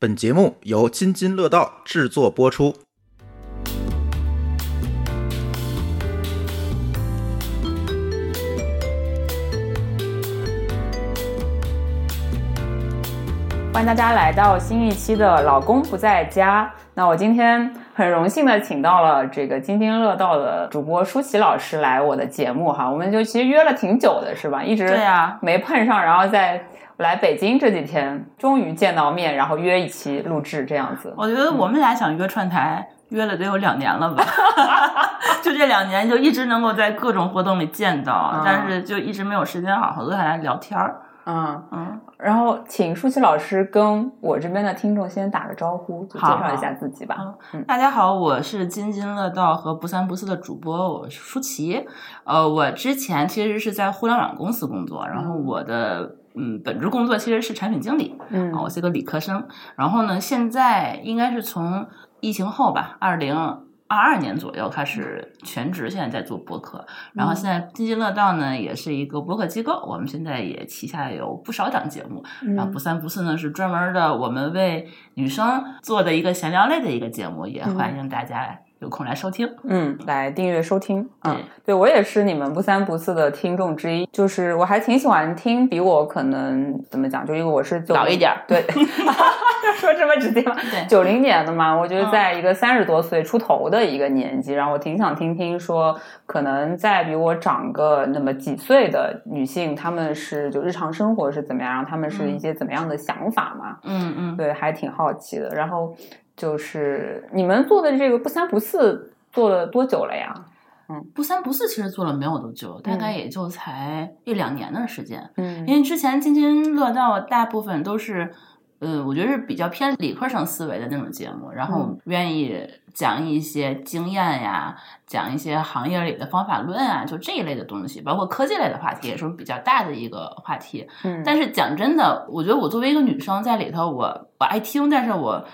本节目由津津乐道制作播出。欢迎大家来到新一期的《老公不在家》。那我今天很荣幸的请到了这个津津乐道的主播舒淇老师来我的节目哈，我们就其实约了挺久的，是吧？一直对呀没碰上，然后在来北京这几天终于见到面，然后约一期录制这样子。我觉得我们俩想约串台，约了得有两年了吧？就这两年就一直能够在各种活动里见到，嗯但是就一直没有时间好好坐下来聊天儿。嗯，嗯，然后请舒淇老师跟我这边的听众先打个招呼，就介绍一下自己吧。嗯大家好，我是津津乐道和不三不四的主播，我是舒淇。呃，我之前其实是在互联网公司工作，然后我的嗯本职工作其实是产品经理。嗯啊，我是个理科生。然后呢，现在应该是从疫情后吧，二零二二年左右开始全职，现在在做播客。然后现在津津乐道呢，也是一个播客机构，我们现在也旗下有不少档节目。然后不三不四呢，是专门的我们为女生做的一个闲聊类的一个节目，也欢迎大家有空来收听。嗯，来订阅收听。嗯对，对我也是你们不三不四的听众之一，就是我还挺喜欢听比我可能怎么讲，就因为我是九老一点儿对，说这么直接吗？对九零年的嘛，我觉得嗯在一个三十多岁出头的一个年纪，然后我挺想听听说，可能再比我长个那么几岁的女性，她们是就日常生活是怎么样，然后她们是一些怎么样的想法嘛？嗯嗯，对，还挺好奇的。然后就是你们做的这个不三不四做了多久了呀？嗯不三不四其实做了没有多久，大概也就才一两年的时间。嗯因为之前津津乐道大部分都是，呃，我觉得是比较偏理科生思维的那种节目，然后嗯愿意讲一些经验呀，讲一些行业里的方法论啊，就这一类的东西，包括科技类的话题，也是比较大的一个话题。嗯，但是讲真的，我觉得我作为一个女生在里头，我我爱听，但是我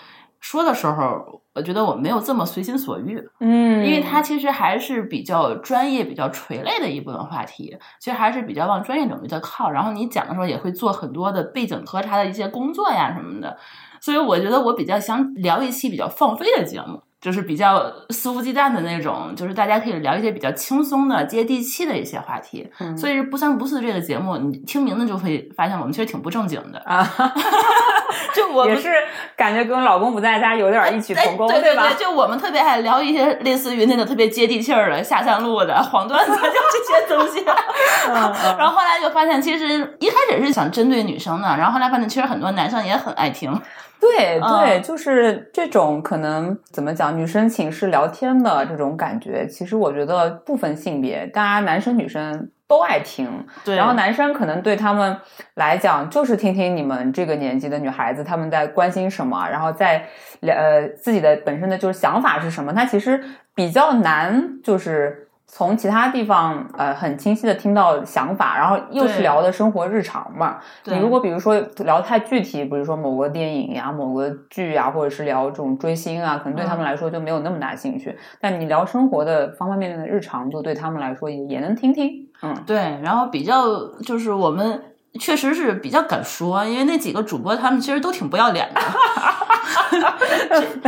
说的时候，我觉得我没有这么随心所欲。嗯，因为它其实还是比较专业、比较垂类的一部分话题，其实还是比较往专业领域的靠。然后你讲的时候也会做很多的背景核查的一些工作呀什么的，所以我觉得我比较想聊一期比较放飞的节目，就是比较肆无忌惮的那种，就是大家可以聊一些比较轻松的、接地气的一些话题。嗯所以不三不四这个节目，你听名字就会发现我们其实挺不正经的。啊，就我们也是感觉跟老公不在家有点异曲同工，哎对吧？就我们特别爱聊一些类似于那种特别接地气儿的下三路的黄段子，就这些东西。然后后来就发现，其实一开始是想针对女生的，然后后来发现其实很多男生也很爱听。对对，嗯就是这种可能怎么讲，女生寝室聊天的这种感觉，其实我觉得不分性别，大家男生女生都爱听。对，然后男生可能对他们来讲，就是听听你们这个年纪的女孩子他们在关心什么，然后在呃自己的本身的就是想法是什么。他其实比较难，就是从其他地方呃很清晰的听到想法，然后又是聊的生活日常嘛。你如果比如说聊太具体，比如说某个电影呀、某个剧啊，或者是聊这种追星啊，可能对他们来说就没有那么大兴趣。但你聊生活的方方面面的日常，就对他们来说也也能听听。嗯，对，然后比较就是我们。确实是比较敢说，因为那几个主播他们其实都挺不要脸的，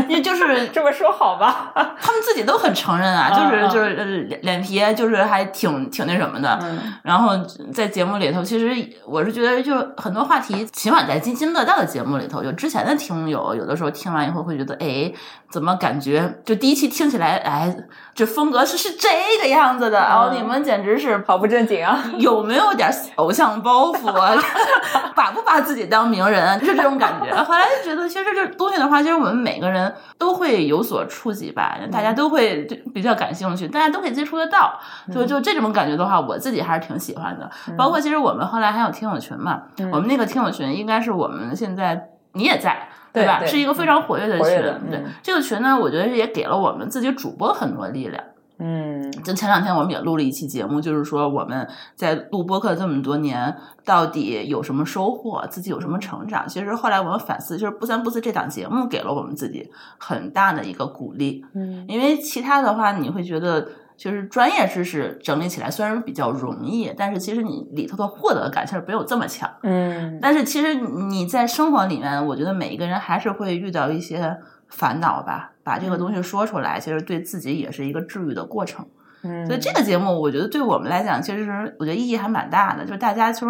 因为就是 这么说好吧？他们自己都很承认啊，就是就是呃脸脸皮就是还挺挺那什么的。嗯然后在节目里头，其实我是觉得，就很多话题，起码在津津乐道的节目里头，就之前的听友，有的时候听完以后会觉得，哎，怎么感觉就第一期听起来，哎，这风格是是这个样子的，然后嗯你们简直是跑不正经啊！有没有点偶像包袱啊？把不把自己当名人啊？就是这种感觉。后来就觉得，其实这东西的话，其实我们每个人都会有所触及吧，大家都会就比较感兴趣，大家都可以接触得到。就就这种感觉的话，我自己还是挺喜欢的。包括其实我们后来还有听友群嘛，我们那个听友群应该是我们现在你也在。吧？对对是一个非常活跃的群。对嗯这个群呢，我觉得也给了我们自己主播很多力量。嗯就前两天我们也录了一期节目，就是说我们在录播客这么多年，到底有什么收获，自己有什么成长。其实后来我们反思，就是不三不四这档节目给了我们自己很大的一个鼓励，嗯因为其他的话你会觉得。就是专业知识整理起来虽然比较容易，但是其实你里头的获得感其实没有这么强。嗯但是其实你在生活里面，我觉得每一个人还是会遇到一些烦恼吧。把这个东西说出来，其实对自己也是一个治愈的过程。嗯，所以这个节目，我觉得对我们来讲，其实我觉得意义还蛮大的。就是大家其实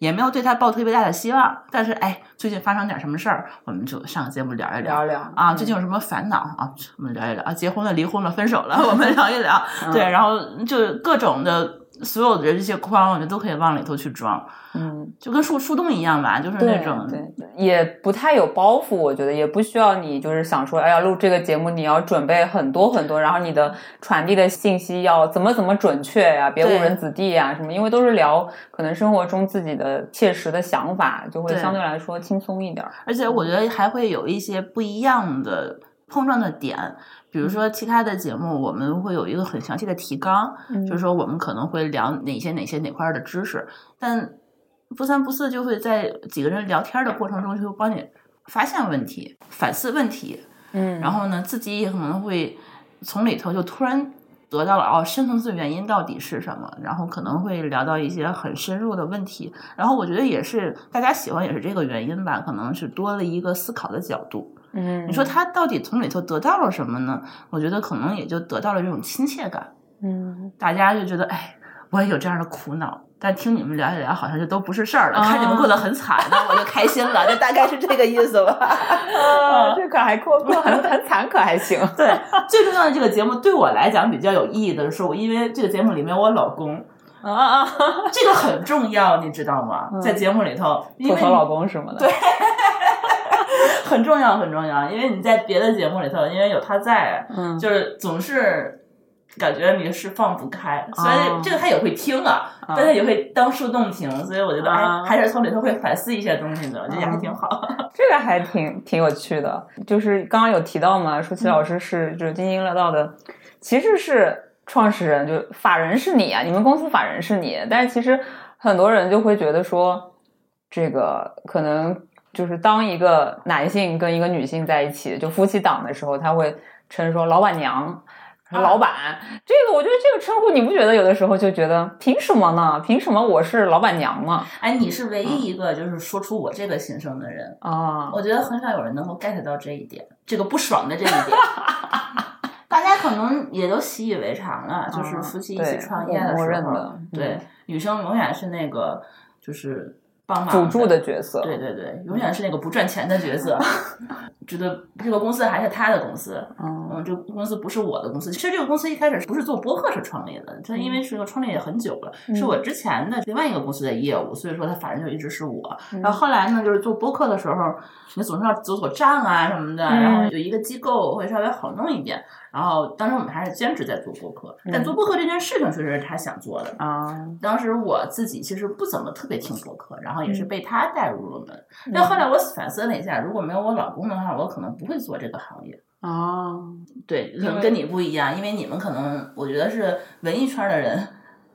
也没有对他抱特别大的希望，但是哎，最近发生点什么事儿，我们就上个节目聊一聊聊聊啊。嗯最近有什么烦恼啊？我们聊一聊啊。结婚了、离婚了、分手了，我们聊一聊。嗯对，然后就各种的所有的这些框，我觉得都可以往里头去装，嗯，就跟树树洞一样吧，就是那种对，也不太有包袱，我觉得也不需要你就是想说，哎呀，录这个节目你要准备很多很多，然后你的传递的信息要怎么怎么准确呀、别误人子弟呀、什么，因为都是聊可能生活中自己的切实的想法，就会相对来说轻松一点儿。而且我觉得还会有一些不一样的碰撞的点，比如说其他的节目，我们会有一个很详细的提纲，嗯。就是说我们可能会聊哪些哪些哪块儿的知识，但不三不四就会在几个人聊天的过程中，就会帮你发现问题、反思问题，嗯，然后呢，自己也可能会从里头就突然得到了哦，深层次原因到底是什么，然后可能会聊到一些很深入的问题，然后我觉得也是大家喜欢也是这个原因吧，可能是多了一个思考的角度。嗯，你说他到底从里头得到了什么呢？我觉得可能也就得到了这种亲切感，嗯，大家就觉得哎，我也有这样的苦恼。但听你们聊一聊，好像就都不是事儿了。啊看你们过得很惨，那我就开心了，就大概是这个意思吧。啊，这可还过过很很惨，可还行。对，最重要的这个节目对我来讲比较有意义的是，我因为这个节目里面有我老公，啊啊，这个很重要，你知道吗？在节目里头，吐槽老公什么的。对很重要，很重要，因为你在别的节目里头，因为有他在，嗯，就是总是。感觉你是放不开，所以哦这个他也会听啊，啊但他也会当树洞听，所以我觉得啊哎，还是从里头会反思一些东西的，我觉得也还挺好。这个还挺挺有趣的，就是刚刚有提到嘛，舒淇老师是就是津津乐道的，其实是创始人，就法人是你啊，你们公司法人是你，但是其实很多人就会觉得说，这个可能就是当一个男性跟一个女性在一起，就夫妻档的时候，他会称说老板娘。老板，这个我觉得这个称呼，你不觉得有的时候就觉得凭什么呢？凭什么我是老板娘呢？哎，你是唯一一个就是说出我这个心声的人，啊，我觉得很少有人能够 get 到这一点，这个不爽的这一点。大家可能也都习以为常了，就是夫妻一起创业的时候，对嗯女生永远是那个就是帮忙辅助的角色，对对对，永远是那个不赚钱的角色。觉得这个公司还是他的公司，嗯嗯，这个公司不是我的公司。其实这个公司一开始不是做播客是创立的，它因为是个创立也很久了，是我之前的另外一个公司的业务，所以说它反正就一直是我。然后后来呢，就是做播客的时候，你总是要走走账啊什么的，然后有一个机构会稍微好弄一点。然后当时我们还是兼职在做播客，但做播客这件事情确实是他想做的。啊，当时我自己其实不怎么特别听播客，然后也是被他带入了门。但后来我反思了一下，如果没有我老公的话，我可能不会做这个行业。啊，对，可能跟你不一样，因为你们可能我觉得是文艺圈的人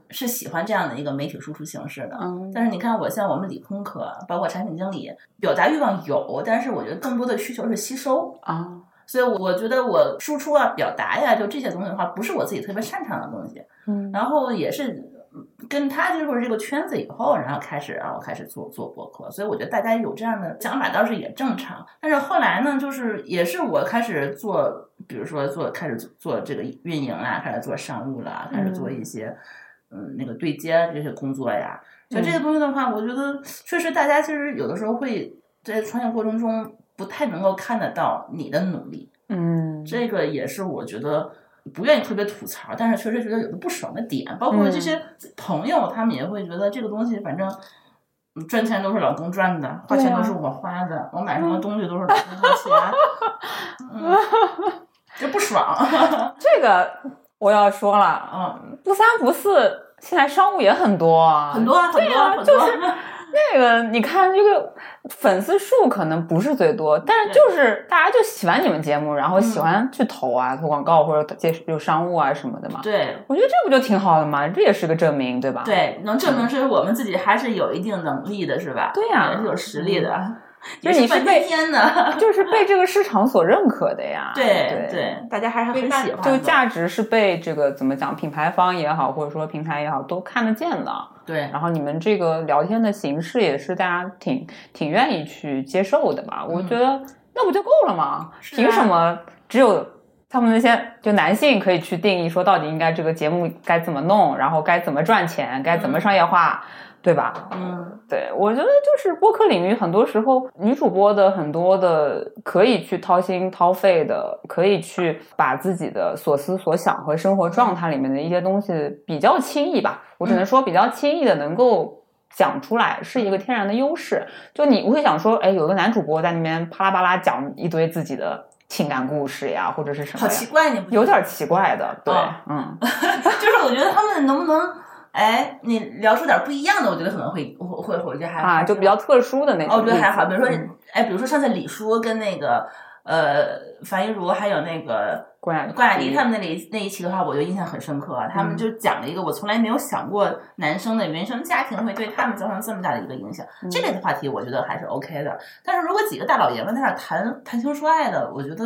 是喜欢这样的一个媒体输出形式的。嗯但是你看，我像我们理工科，包括产品经理，表达欲望有，但是我觉得更多的需求是吸收。啊，所以我觉得我输出啊、表达呀，就这些东西的话，不是我自己特别擅长的东西。嗯然后也是跟他进入了这个圈子以后，然后开始然后开始做做博客，所以我觉得大家有这样的想法倒是也正常。但是后来呢，就是也是我开始做，比如说做开始做这个运营啦，开始做商务啦，开始做一些嗯那个对接这些工作呀。就这些东西的话，我觉得确实大家其实有的时候会在创业过程中不太能够看得到你的努力。嗯，这个也是我觉得不愿意特别吐槽，但是确实觉得有的不爽的点，包括这些朋友，他们也会觉得这个东西反正。嗯赚钱都是老公赚的，花钱都是我花的，我买什么东西都是老公掏钱，嗯，就不爽。这个我要说了，嗯，不三不四，现在商务也很多啊，很多啊，很多啊，很多。那个你看这个粉丝数可能不是最多，但是就是大家就喜欢你们节目，然后喜欢去投啊，投广告或者接有商务啊什么的嘛。对我觉得这不就挺好的嘛？这也是个证明，对吧？对，能证明是我们自己还是有一定能力的，是吧？对呀也是有实力的。就是你是被天的，就是被这个市场所认可的呀。对对，大家还是很喜欢的。这个价值是被这个怎么讲，品牌方也好，或者说平台也好，都看得见的。对，然后你们这个聊天的形式也是大家挺挺愿意去接受的吧？我觉得那不就够了吗？凭什么只有他们那些就男性可以去定义说到底应该这个节目该怎么弄，然后该怎么赚钱，该怎么商业化？对吧？嗯，对，我觉得就是播客领域，很多时候女主播的很多的可以去掏心掏肺的，可以去把自己的所思所想和生活状态里面的一些东西比较轻易吧，我只能说比较轻易的能够讲出来，是一个天然的优势。就你我会想说，哎，有个男主播在那边啪啦啪啦讲一堆自己的情感故事呀，或者是什么？好奇怪，你有点奇怪的，对，嗯，就是我觉得他们能不能？哎，你聊出点不一样的，我觉得可能会会会，我觉得还啊，就比较特殊的那种。哦，我觉得还好，比如说，哎，比如说上次李叔跟那个呃樊一茹还有那个关雅关雅迪他们那里那一期的话，我就印象很深刻。他们就讲了一个我从来没有想过男生的原生家庭会对他们造成这么大的一个影响。这类的话题，我觉得还是 OK 的。但是如果几个大老爷们在那谈谈情说爱的，我觉得。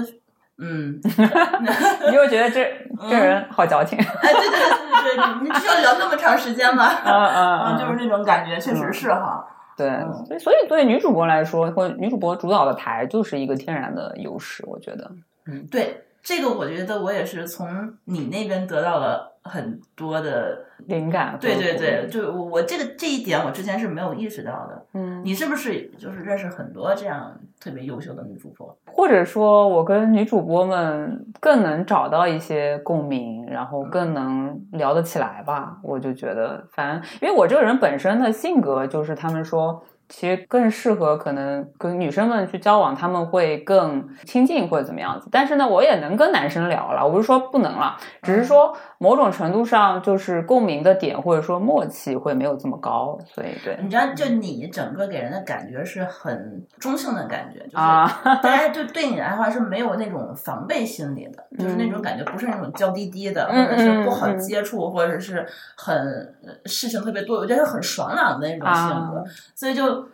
嗯，你就觉得这这人好矫情。哎，对对对对对，你需要聊那么长时间吗？嗯 嗯嗯，就是那种感觉，确实是哈。对，所以所以对女主播来说，或女主播主导的台就是一个天然的优势，我觉得。嗯，对，这个我觉得我也是从你那边得到了很多的灵感。对对对，就我我这个这一点，我之前是没有意识到的。嗯，你是不是就是认识很多这样？特别优秀的女主播，或者说我跟女主播们更能找到一些共鸣，然后更能聊得起来吧。我就觉得，反正因为我这个人本身的性格，就是他们说。其实更适合可能跟女生们去交往，他们会更亲近或者怎么样子。但是呢，我也能跟男生聊了，我不是说不能了，只是说某种程度上就是共鸣的点或者说默契会没有这么高。所以，对，你知道，就你整个给人的感觉是很中性的感觉，就是大家就对你来说是没有那种防备心理的，就是那种感觉不是那种娇滴滴的，或者是不好接触，或者是很事情特别多，我觉得是很爽朗的那种性格，所以就。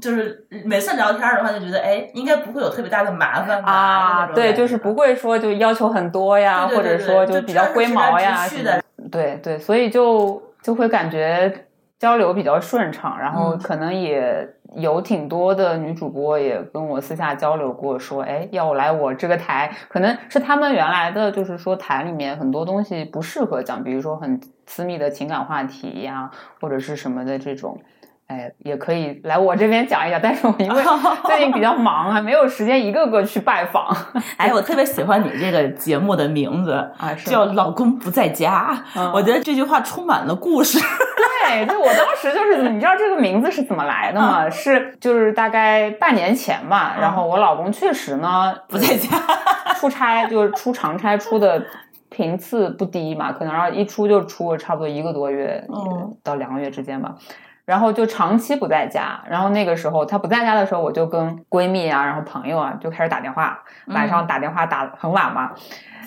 就是每次聊天的话，就觉得哎，应该不会有特别大的麻烦吧？啊，对，就是不会说就要求很多呀，或者说就比较龟毛呀。的对对，所以就就会感觉交流比较顺畅，然后可能也有挺多的女主播也跟我私下交流过，说哎，要来我这个台，可能是他们原来的就是说台里面很多东西不适合讲，比如说很私密的情感话题呀，或者是什么的这种。哎，也可以来我这边讲一下，但是我因为 最近比较忙，还没有时间一个个去拜访。哎，我特别喜欢你这个节目的名字 啊，叫“老公不在家”。我觉得这句话充满了故事。对，就我当时就是，你知道这个名字是怎么来的吗？是就是大概半年前吧，然后我老公确实呢不在家，出差就是出长差，出的频次不低嘛，可能然后一出就出了差不多一个多月到两个月之间吧。然后就长期不在家，然后那个时候他不在家的时候，我就跟闺蜜啊，然后朋友啊就开始打电话，晚上打电话打很晚嘛，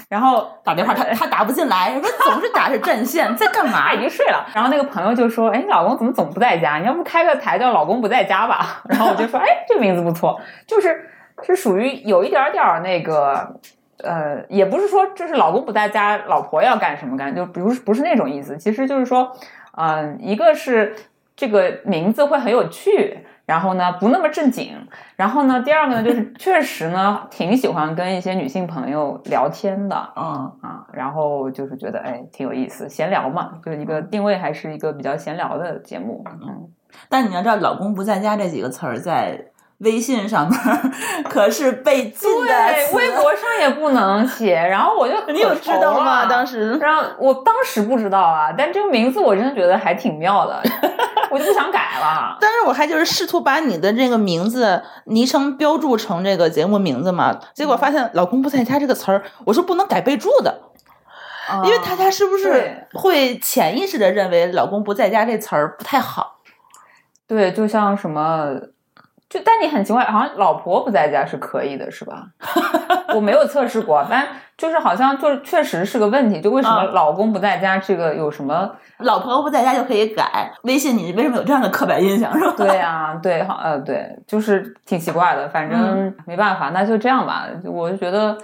然后 打电话他他打不进来，说总是打着占线，在干嘛？已经睡了。然后那个朋友就说：“哎，你老公怎么总不在家？你要不开个台叫‘老公不在家’吧？”然后我就说：“哎，这名字不错，就是是属于有一点点那个，呃，也不是说就是老公不在家，老婆要干什么干，就比如不是那种意思。其实就是说，嗯，一个是。这个名字会很有趣，然后呢不那么正经，然后呢第二个呢就是 确实呢挺喜欢跟一些女性朋友聊天的，嗯啊，然后就是觉得哎挺有意思，闲聊嘛，就是一个定位还是一个比较闲聊的节目，嗯。但你要知道“老公不在家”这几个词儿在。微信上面可是被禁的，对，微博上也不能写。然后我就你有知道吗？当时，然后我当时不知道啊，但这个名字我真的觉得还挺妙的，我就不想改了。但是我还就是试图把你的这个名字昵称标注成这个节目名字嘛，结果发现“老公不在家”这个词儿，我说不能改备注的，因为大家是不是会潜意识的认为“老公不在家”这词儿不太好？对，就像什么。就但你很奇怪，好像老婆不在家是可以的，是吧？我没有测试过，但就是好像就是确实是个问题，就为什么嗯老公不在家，这个有什么？老婆不在家就可以改，微信你为什么有这样的刻板印象是吧？对呀、对，好，呃，对，就是挺奇怪的，反正没办法，那就这样吧。我就觉得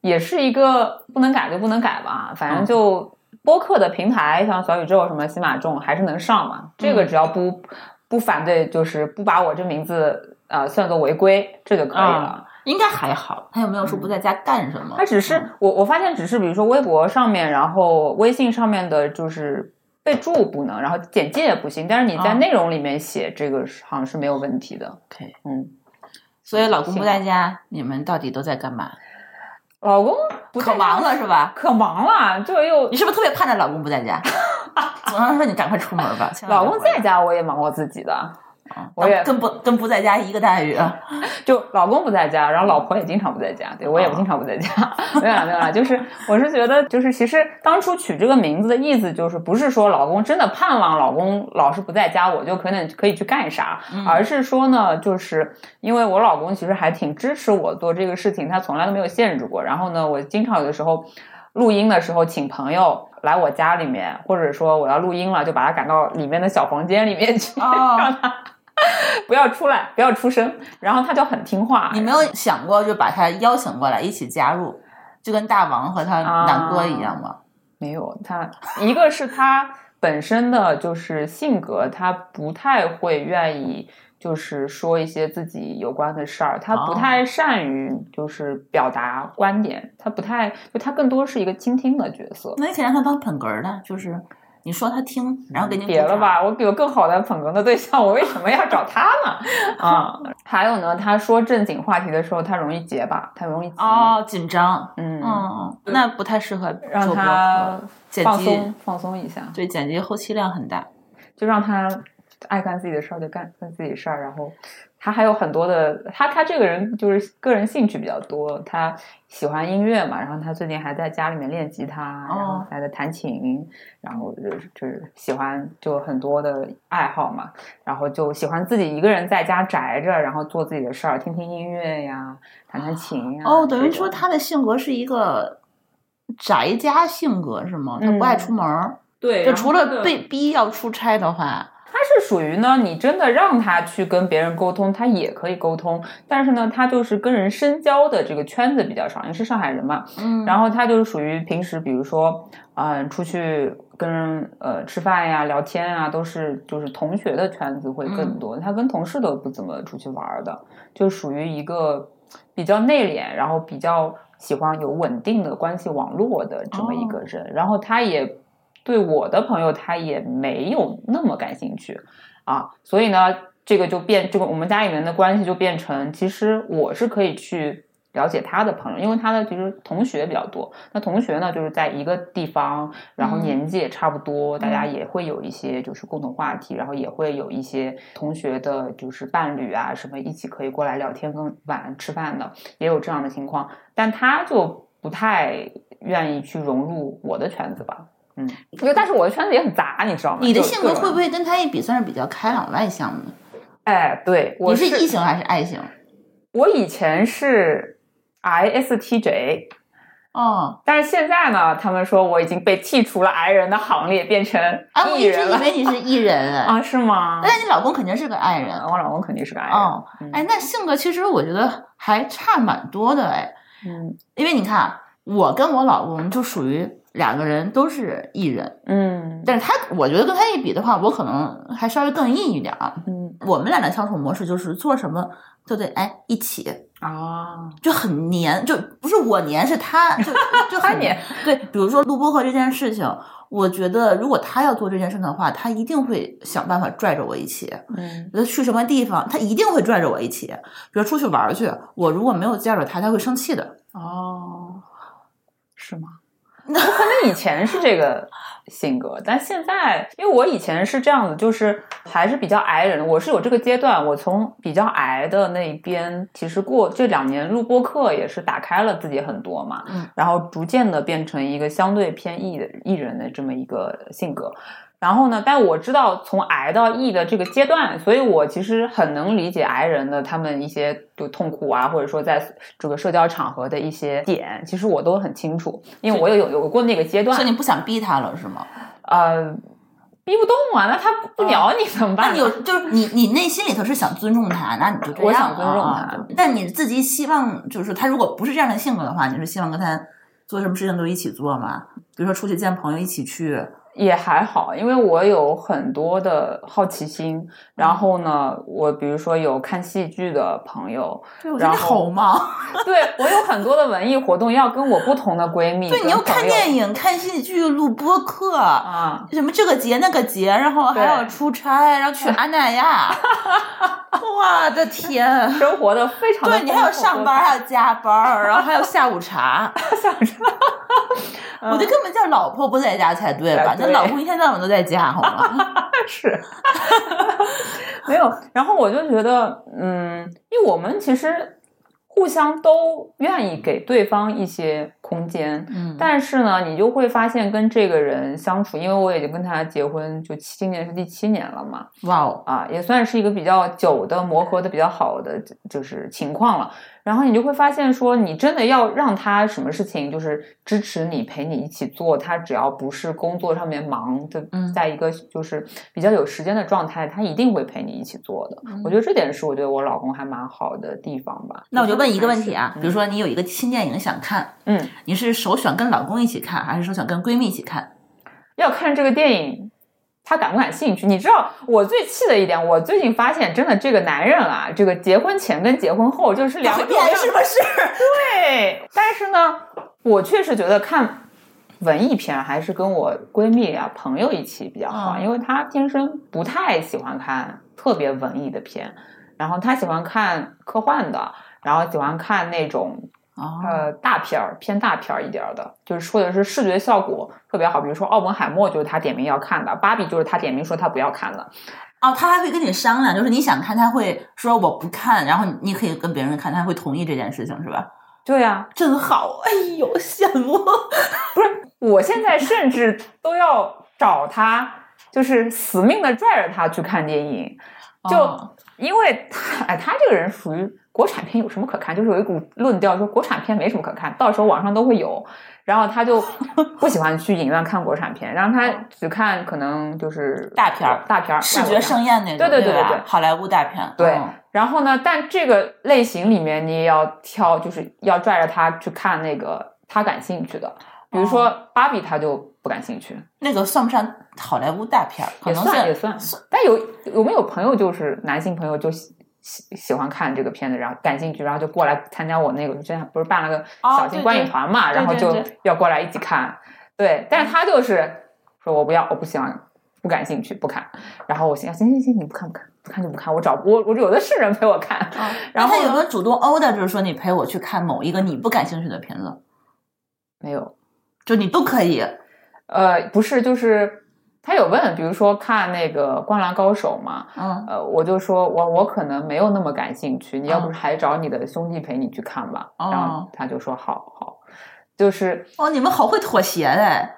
也是一个不能改就不能改吧，反正就播客的平台，像小宇宙什么喜马众还是能上嘛。这个只要不不反对，就是不把我这名字呃算作违规，这就可以了。应该还好，他有没有说不在家干什么？他只是我我发现只是比如说微博上面，然后微信上面的就是备注不能，然后简介也不行，但是你在啊内容里面写这个好像是没有问题的。OK，嗯，所以老公不在家，你们到底都在干嘛？老公不可忙了是吧？可忙了，就又你是不是特别盼着老公不在家？总要说你赶快出门吧。老公在家，我也忙我自己的。啊我也跟不跟不在家一个待遇。啊 就老公不在家，然后老婆也经常不在家，对我也经常不在家。没有啦，没有啦，就是我是觉得，就是其实当初取这个名字的意思，就是不是说老公真的盼望老公老是不在家，我就可能可以去干啥，而是说呢，就是因为我老公其实还挺支持我做这个事情，他从来都没有限制过。然后呢，我经常有的时候录音的时候，请朋友来我家里面，或者说我要录音了，就把他赶到里面的小房间里面去，哦 让他不要出来，不要出声，然后他就很听话。你没有想过就把他邀请过来一起加入，就跟大王和他南哥一样吗？没有，他一个是他本身的就是性格，他不太会愿意就是说一些自己有关的事儿，他不哦太善于就是表达观点，他不太就他更多是一个倾听的角色。那你可以让他当捧哏儿的，就是你说他听，然后给你？别了吧，我有更好的捧哏的对象，我为什么要找他呢？啊，还有呢，他说正经话题的时候，他容易结巴，他容易，哦，紧张，嗯，嗯，那不太适合让他剪辑放松，放松一下。对剪辑后期量很大。就让他爱干自己的事儿就干干自己的事儿，然后他还有很多的，他他这个人就是个人兴趣比较多，他喜欢音乐嘛，然后他最近还在家里面练吉他，然后还在弹琴，然后就是就是喜欢就很多的爱好嘛，然后就喜欢自己一个人在家宅着，然后做自己的事儿，听听音乐呀，弹弹琴呀。哦，等于说他的性格是一个宅家性格是吗？他不爱嗯出门儿，对，就除了被逼要出差的话，他是属于呢，你真的让他去跟别人沟通，他也可以沟通，但是呢，他就是跟人深交的这个圈子比较少，因为是上海人嘛。嗯然后他就是属于平时，比如说，嗯、出去跟人呃吃饭呀、聊天啊，都是就是同学的圈子会更多。他跟同事都不怎么出去玩儿的，就属于一个比较内敛，然后比较喜欢有稳定的关系网络的这么一个人。然后他也对我的朋友，他也没有那么感兴趣啊，所以呢，这个就变这个我们家里面的关系就变成，其实我是可以去。了解他的朋友，因为他的其实同学比较多。那同学呢，就是在一个地方，然后嗯年纪也差不多，大家也会有一些就是共同话题，然后也会有一些同学的，就是伴侣啊什么一起可以过来聊天跟晚上吃饭的，也有这样的情况。但他就不太愿意去融入我的圈子吧。嗯，因为但是我的圈子也很杂，你知道吗？你的性格会不会跟他一比算是比较开朗外向呢？哎，对，我你是 E 型还是 I 型？我以前是 ISTJ，哦，但是现在呢，他们说我已经被剔除了 I 人的行列，变成啊，我 E 一直以为你是 E 人，啊？是吗？那你老公肯定是个 I 人。我老公肯定是个 I 人。哦，嗯哎，那性格其实我觉得还差蛮多的哎，嗯因为你看，我跟我老公就属于两个人都是艺人，嗯但是他我觉得跟他一比的话，我可能还稍微更硬一点啊。嗯我们俩的相处模式就是做什么都得哎一起，啊，就很黏，就不是我黏，是他就就很他黏。对，比如说录播课这件事情，我觉得如果他要做这件事的话，他一定会想办法拽着我一起。嗯比如去什么地方，他一定会拽着我一起。比如出去玩儿去，我如果没有叫着他，他会生气的。哦，是吗？我可能以前是这个性格，但现在，因为我以前是这样子，就是还是比较矮人的。我是有这个阶段，我从比较矮的那一边，其实过这两年录播课也是打开了自己很多嘛，嗯，然后逐渐的变成一个相对偏艺的艺人的这么一个性格。然后呢，但我知道从癌到 E 的这个阶段，所以我其实很能理解癌人的他们一些就痛苦啊，或者说在这个社交场合的一些点，其实我都很清楚，因为我有有有过那个阶段所以。你不想逼他了是吗？呃，逼不动啊，那他不鸟你怎么办呢？那你有就是你你内心里头是想尊重他，那你就这样我想尊重啊他但你自己希望就是他如果不是这样的性格的话，你是希望跟他做什么事情都一起做吗？比如说出去见朋友一起去，也还好，因为我有很多的好奇心。然嗯后呢，我比如说有看戏剧的朋友，然后好忙。对我有很多的文艺活动要跟我不同的闺蜜，对，你要看电影、看戏剧、录播客。啊，什么这个节那个节，然后还要出差，然后去阿那亚，我的天！生活的非常的对你还要上班，还要加班，然后还有下午茶，下午茶，我就根本叫老婆不在家才对吧？老公一天到晚都在家，好吗？是，没有。然后我就觉得，嗯，因为我们其实互相都愿意给对方一些空间，嗯但是呢，你就会发现跟这个人相处，因为我已经跟他结婚，就七今年是第七年了嘛，哇哦，啊，也算是一个比较久的磨合的比较好的就是情况了。然后你就会发现说，你真的要让他什么事情就是支持你、陪你一起做，他只要不是工作上面忙的，嗯在一个就是比较有时间的状态，他一定会陪你一起做的。我觉得这点是我对我老公还蛮好的地方吧。嗯那我就问一个问题啊，嗯比如说你有一个新电影想看，嗯，你是首选跟老公一起看，还是首选跟闺蜜一起看？要看这个电影。他感不感兴趣？你知道我最气的一点，我最近发现，真的这个男人啊，这个结婚前跟结婚后就是两种样是不是？对，但是呢，我确实觉得看文艺片还是跟我闺蜜啊、朋友一起比较好，嗯因为她天生不太喜欢看特别文艺的片，然后她喜欢看科幻的，然后喜欢看那种哦，呃大片儿偏大片儿一点儿的，就是或者是视觉效果特别好，比如说奥本海默就是他点名要看的，芭比就是他点名说他不要看的，哦，他还会跟你商量，就是你想看，他会说我不看，然后你可以跟别人看，他会同意这件事情，是吧？对呀、真好，哎呦，羡慕。不是我现在甚至都要找他，就是死命的拽着他去看电影，就、哦。因为他，哎，他这个人属于国产片有什么可看？就是有一股论调说国产片没什么可看，到时候网上都会有。然后他就 不喜欢去影院看国产片，然后他只看可能就是大片儿大片儿、视觉盛宴那种，对对对对好莱坞大片，对嗯然后呢，但这个类型里面你也要挑，就是要拽着他去看那个他感兴趣的，比如说芭比，他就不感兴趣。那个算不上好莱坞大片儿，可也算也算，但有有没有朋友就是男性朋友就喜喜喜欢看这个片子，然后感兴趣，然后就过来参加我那个，之前不是办了个哦小型观影团嘛，对对然后就要过来一起看。对，但是他就是说我不要，我不喜欢，不感兴趣，不看。然后我心想，行行行，你不看不看，不看就不看，我找我我有的是人陪我看。然后他有没有主动欧的，就是说你陪我去看某一个你不感兴趣的片子，没有，就你都可以。呃，不是，就是他有问，比如说看那个《灌篮高手》嘛，嗯，呃，我就说我我可能没有那么感兴趣，你要不还找你的兄弟陪你去看吧？哦。然后他就说好好，就是哦，你们好会妥协嘞。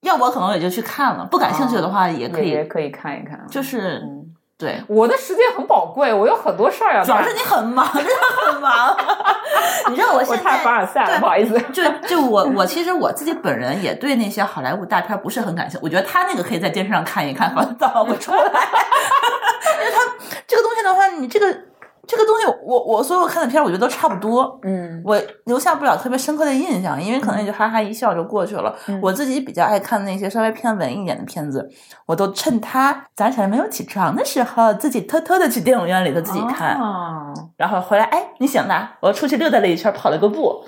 要我可能也就去看了，不感兴趣的话也可以，也也可以看一看，就是嗯，对。我的时间很宝贵，我有很多事儿要干主要是。你很忙，真的很忙。你知道我我现太凡在尔赛了，不好意思。就就我我其实我自己本人也对那些好莱坞大片不是很感兴趣，我觉得他那个可以在电视上看一看，好像倒不出来。因为他这个东西的话，你这个这个东西，我我所有看的片儿，我觉得都差不多。嗯我留下不了特别深刻的印象，因为可能也就哈哈一笑就过去了。嗯我自己比较爱看那些稍微偏文一点的片子，我都趁他早起来没有起床的时候，自己偷偷的去电影院里头自己看，哦然后回来，哎，你醒了？我出去溜达了一圈，跑了个步。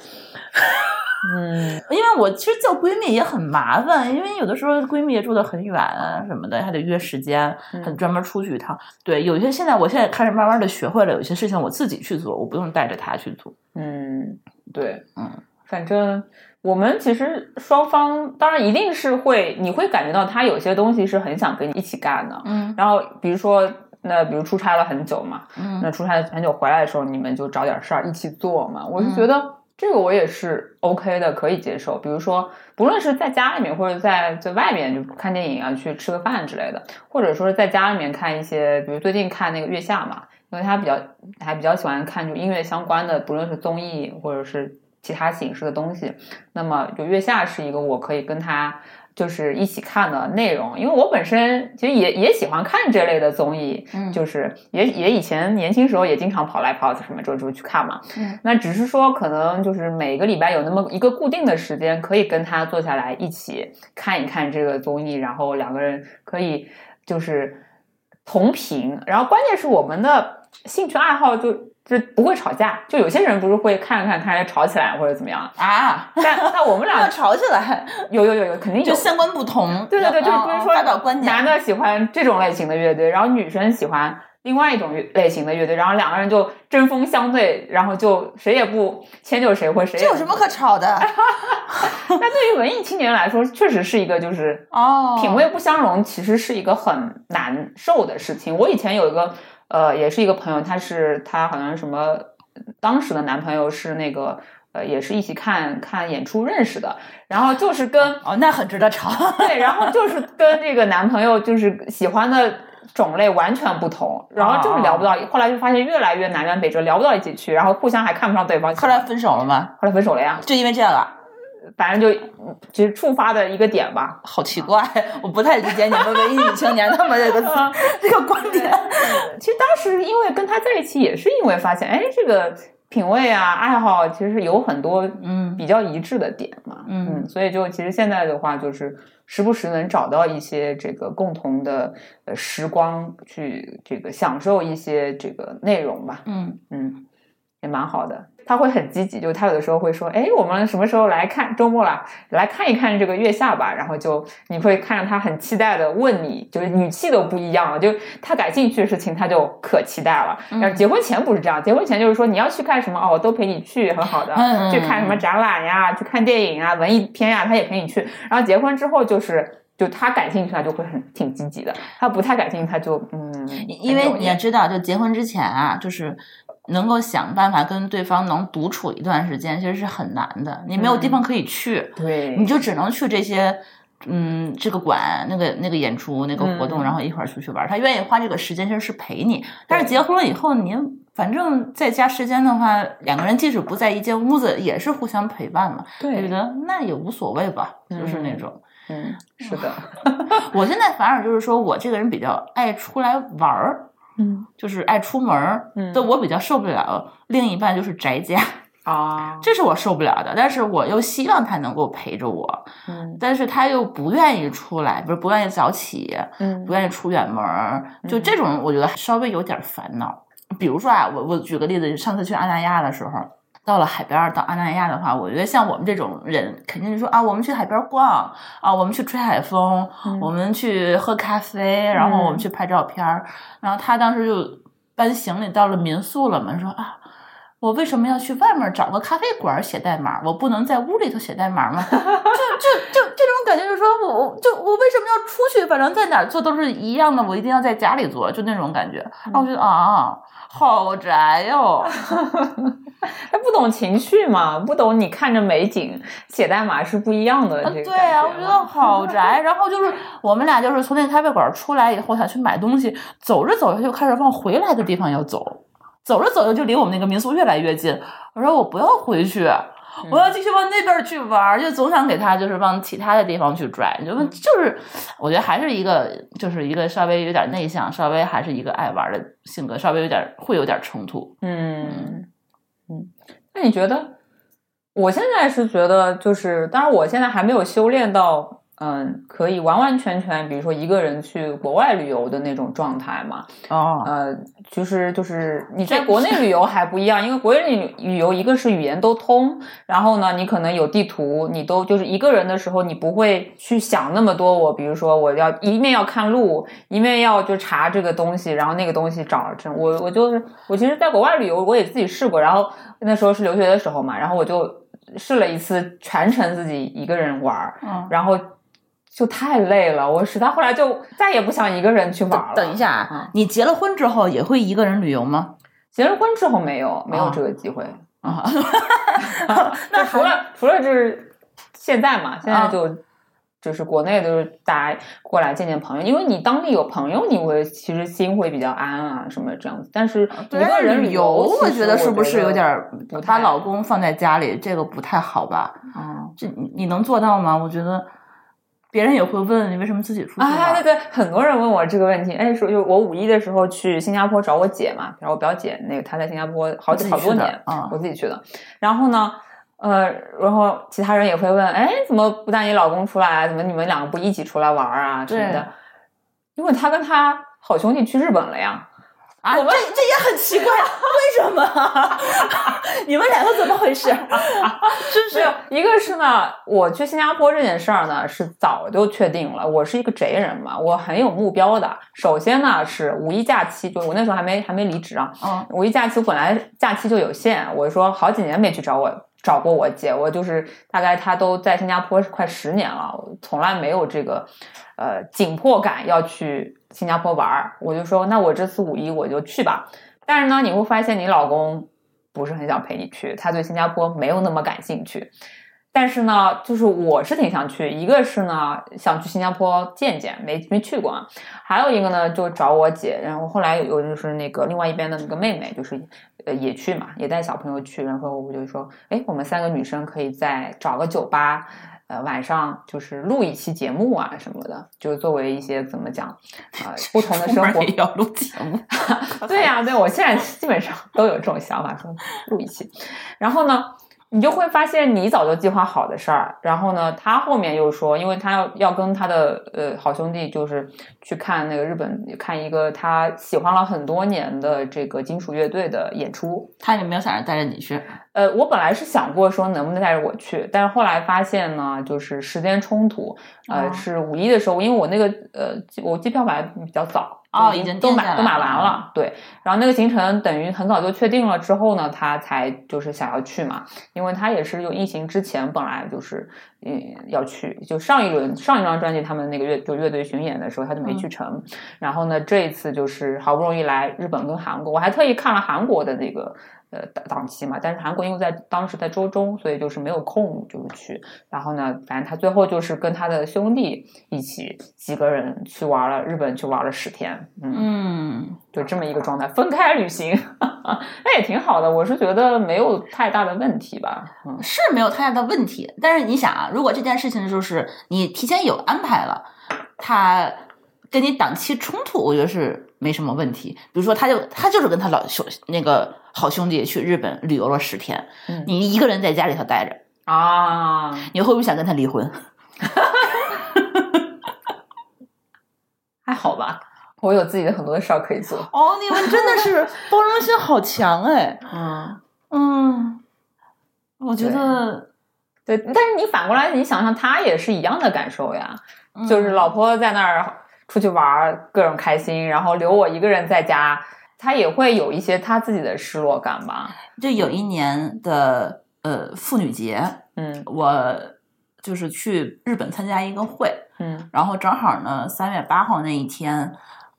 嗯，因为我其实叫闺蜜也很麻烦，因为有的时候闺蜜也住得很远啊什么的，还得约时间，嗯还得专门出去一趟。对，有些现在我现在开始慢慢的学会了，有些事情我自己去做，我不用带着她去做。嗯，对，嗯，反正我们其实双方当然一定是会，你会感觉到他有些东西是很想跟你一起干的。嗯然后比如说，那比如出差了很久嘛，嗯那出差很久回来的时候，你们就找点事儿一起做嘛。我是嗯觉得这个我也是 OK 的，可以接受。比如说，不论是在家里面或者在在外面，就看电影啊，去吃个饭之类的，或者说是在家里面看一些，比如最近看那个《月下》嘛，因为他比较还比较喜欢看就音乐相关的，不论是综艺或者是其他形式的东西。那么就《月下》是一个我可以跟他。就是一起看的内容，因为我本身其实也也喜欢看这类的综艺，嗯就是也也以前年轻时候也经常跑来跑去什么周周去看嘛，嗯。那只是说可能就是每个礼拜有那么一个固定的时间，可以跟他坐下来一起看一看这个综艺，然后两个人可以就是同频，然后关键是我们的兴趣爱好就就不会吵架，就有些人不是会看着看着看着吵起来或者怎么样，啊，但但我们 要俩吵起来，有有有有肯定有。就三观不同。对对对，就是不是说发表观点，男的喜欢这种类型的乐队，然后女生喜欢另外一种乐类型的乐队，然后两个人就针锋相对，然后就谁也不迁就谁，或谁这有什么可吵的？那对于文艺青年来说，确实是一个就是哦，品味不相容，其实是一个很难受的事情。我以前有一个呃，也是一个朋友，他是他好像什么，当时的男朋友是那个呃，也是一起看看演出认识的，然后就是跟哦，那很值得吵。对，然后就是跟这个男朋友就是喜欢的种类完全不同，然后就是聊不到，后来就发现越来越南辕北辙，聊不到一起去，然后互相还看不上对方。后来分手了吗？后来分手了呀，就因为这个，反正就嗯其实触发的一个点吧。好奇怪，我不太理解你们文艺女青年他们这个 这个观点。其实当时因为跟他在一起，也是因为发现，哎，这个品味啊、爱好其实有很多嗯比较一致的点嘛。嗯所以就其实现在的话，就是时不时能找到一些这个共同的呃时光，去这个享受一些这个内容吧。嗯，嗯，也蛮好的。他会很积极，就他有的时候会说：“哎，我们什么时候来看周末了？来看一看这个月下吧。”然后就你会看着他很期待的问你，就是语气都不一样了。就他感兴趣的事情，他就可期待了。嗯然后结婚前不是这样，结婚前就是说你要去看什么哦，我都陪你去，很好的。嗯去看什么展览呀，去看电影啊，文艺片呀，他也陪你去。然后结婚之后就是。就他感兴趣，他就会很挺积极的；他不太感兴趣，他就嗯，因为你也知道，就结婚之前啊，就是能够想办法跟对方能独处一段时间，其实是很难的。你没有地方可以去，捏对，你就只能去这些。嗯，这个馆、那个那个演出、那个活动，嗯然后一块儿出去玩。他愿意花这个时间，其实是陪你。但是结婚了以后，您反正在家时间的话，两个人即使不在一间屋子，也是互相陪伴嘛。我觉对，得那也无所谓吧，就是那嗯种。嗯，是的，我现在反而就是说我这个人比较爱出来玩儿，嗯就是爱出门儿。嗯但我比较受不了另一半就是宅家，啊，这是我受不了的。但是我又希望他能够陪着我，嗯但是他又不愿意出来，不是不愿意早起，嗯不愿意出远门儿，就嗯这种我觉得稍微有点烦恼。比如说啊，我我举个例子，上次去阿那亚的时候。到了海边儿，到阿那亚的话，我觉得像我们这种人，肯定就说啊，我们去海边逛啊，我们去吹海风，嗯我们去喝咖啡，然后我们去拍照片儿。然后他当时就搬行李到了民宿了嘛，说啊，我为什么要去外面找个咖啡馆写代码？我不能在屋里头写代码吗？就就就这种感觉，就是说我我就我为什么要出去？反正在哪儿做都是一样的，我一定要在家里做，就那种感觉。然后我觉得啊，好宅哟、他不懂情绪嘛，不懂你看着美景写代码是不一样的。啊，这个对啊，我觉得好宅。然后就是我们俩就是从那咖啡馆出来以后，想去买东西，走着走着就开始往回来的地方要走，走着走着就离我们那个民宿越来越近。我说我不要回去。我要继续往那边去玩儿，就总想给他就是往其他的地方去拽，你就问就是，我觉得还是一个就是一个稍微有点内向，稍微还是一个爱玩的性格，稍微有点会有点冲突。嗯嗯，那你觉得？我现在是觉得，就是当然，我现在还没有修炼到，嗯，可以完完全全，比如说一个人去国外旅游的那种状态嘛。哦，呃，其实就是你在国内旅游还不一样，因为国内旅旅游一个是语言都通，然后呢，你可能有地图，你都就是一个人的时候，你不会去想那么多。我比如说我要一面要看路，一面要就查这个东西，然后那个东西找着我我就是我其实在国外旅游我也自己试过，然后那时候是留学的时候嘛，然后我就试了一次全程自己一个人玩儿，嗯，然后就太累了，我实在后来就再也不想一个人去玩了。等一下啊嗯，你结了婚之后也会一个人旅游吗？结了婚之后没有没有啊这个机会，啊，那除了除了就是现在嘛，现在啊就、就是国内都是大家过来见见朋友，因为你当地有朋友，你会其实心会比较安啊，什么这样子。但是一个人旅游，我觉得是不是有点儿把老公放在家里，这个不太好吧？嗯这你你能做到吗？我觉得别人也会问你为什么自己出去玩啊，对对，很多人问我这个问题。哎，说就我五一的时候去新加坡找我姐嘛，然后我表姐那个她在新加坡好几好多年，啊我自己去的。然后呢，呃，然后其他人也会问，哎，怎么不带你老公出来啊？怎么你们两个不一起出来玩啊什么的？因为他跟他好兄弟去日本了呀。啊，我们这这也很奇怪，为什么？你们两个怎么回事？就是，一个是呢，我去新加坡这件事儿呢是早就确定了，我是一个贼人嘛，我很有目标的。首先呢是五一假期，就我那时候还没还没离职啊，嗯五一假期我本来假期就有限，我说好几年没去找我找过我姐，我就是大概她都在新加坡快十年了，从来没有这个呃紧迫感要去新加坡玩儿，我就说那我这次五一我就去吧。但是呢，你会发现你老公不是很想陪你去，他对新加坡没有那么感兴趣。但是呢，就是我是挺想去，一个是呢想去新加坡见见，没没去过，还有一个呢就找我姐，然后后来有有就是那个另外一边的那个妹妹，就是呃也去嘛，也带小朋友去，然后我就说，哎，我们三个女生可以再找个酒吧，呃晚上就是录一期节目啊什么的，就是作为一些怎么讲，呃不同的生活也要录节目，对呀、对，我现在基本上都有这种想法，说录一期，然后呢，你就会发现你早就计划好的事儿，然后呢，他后面又说，因为他要要跟他的呃好兄弟，就是去看那个日本看一个他喜欢了很多年的这个金属乐队的演出，他也没有想着带着你去？呃，我本来是想过说能不能带着我去，但是后来发现呢，就是时间冲突。呃，哦是五一的时候，因为我那个呃，我机票买的比较早，就哦已经都买都买完了了，对。然后那个行程等于很早就确定了之后呢，他才就是想要去嘛，因为他也是有疫情之前本来就是嗯要去，就上一轮上一张专辑他们那个乐就乐队巡演的时候他就没去成，然后呢这一次就是好不容易来日本跟韩国，我还特意看了韩国的那个。呃，档档期嘛，但是韩国因为在当时在周中，所以就是没有空，就是去。然后呢，反正他最后就是跟他的兄弟一起几个人去玩了日本，去玩了十天，嗯，嗯，就这么一个状态，分开旅行，那也挺好的。我是觉得没有太大的问题吧，嗯，是没有太大的问题。但是你想啊，如果这件事情就是你提前有安排了，他跟你档期冲突，我觉得是没什么问题。比如说，他就他就是跟他老兄那个好兄弟去日本旅游了十天，嗯你一个人在家里头待着，啊，你会不会想跟他离婚？还好吧，我有自己的很多的事儿可以做，哦，你们真的是 包容心好强哎。嗯。嗯，我觉得对，但是你反过来，你想想，他也是一样的感受呀，嗯就是老婆在那儿出去玩儿，各种开心，然后留我一个人在家，他也会有一些他自己的失落感吧。就有一年的呃妇女节，嗯我就是去日本参加一个会，嗯然后正好呢三月八号那一天，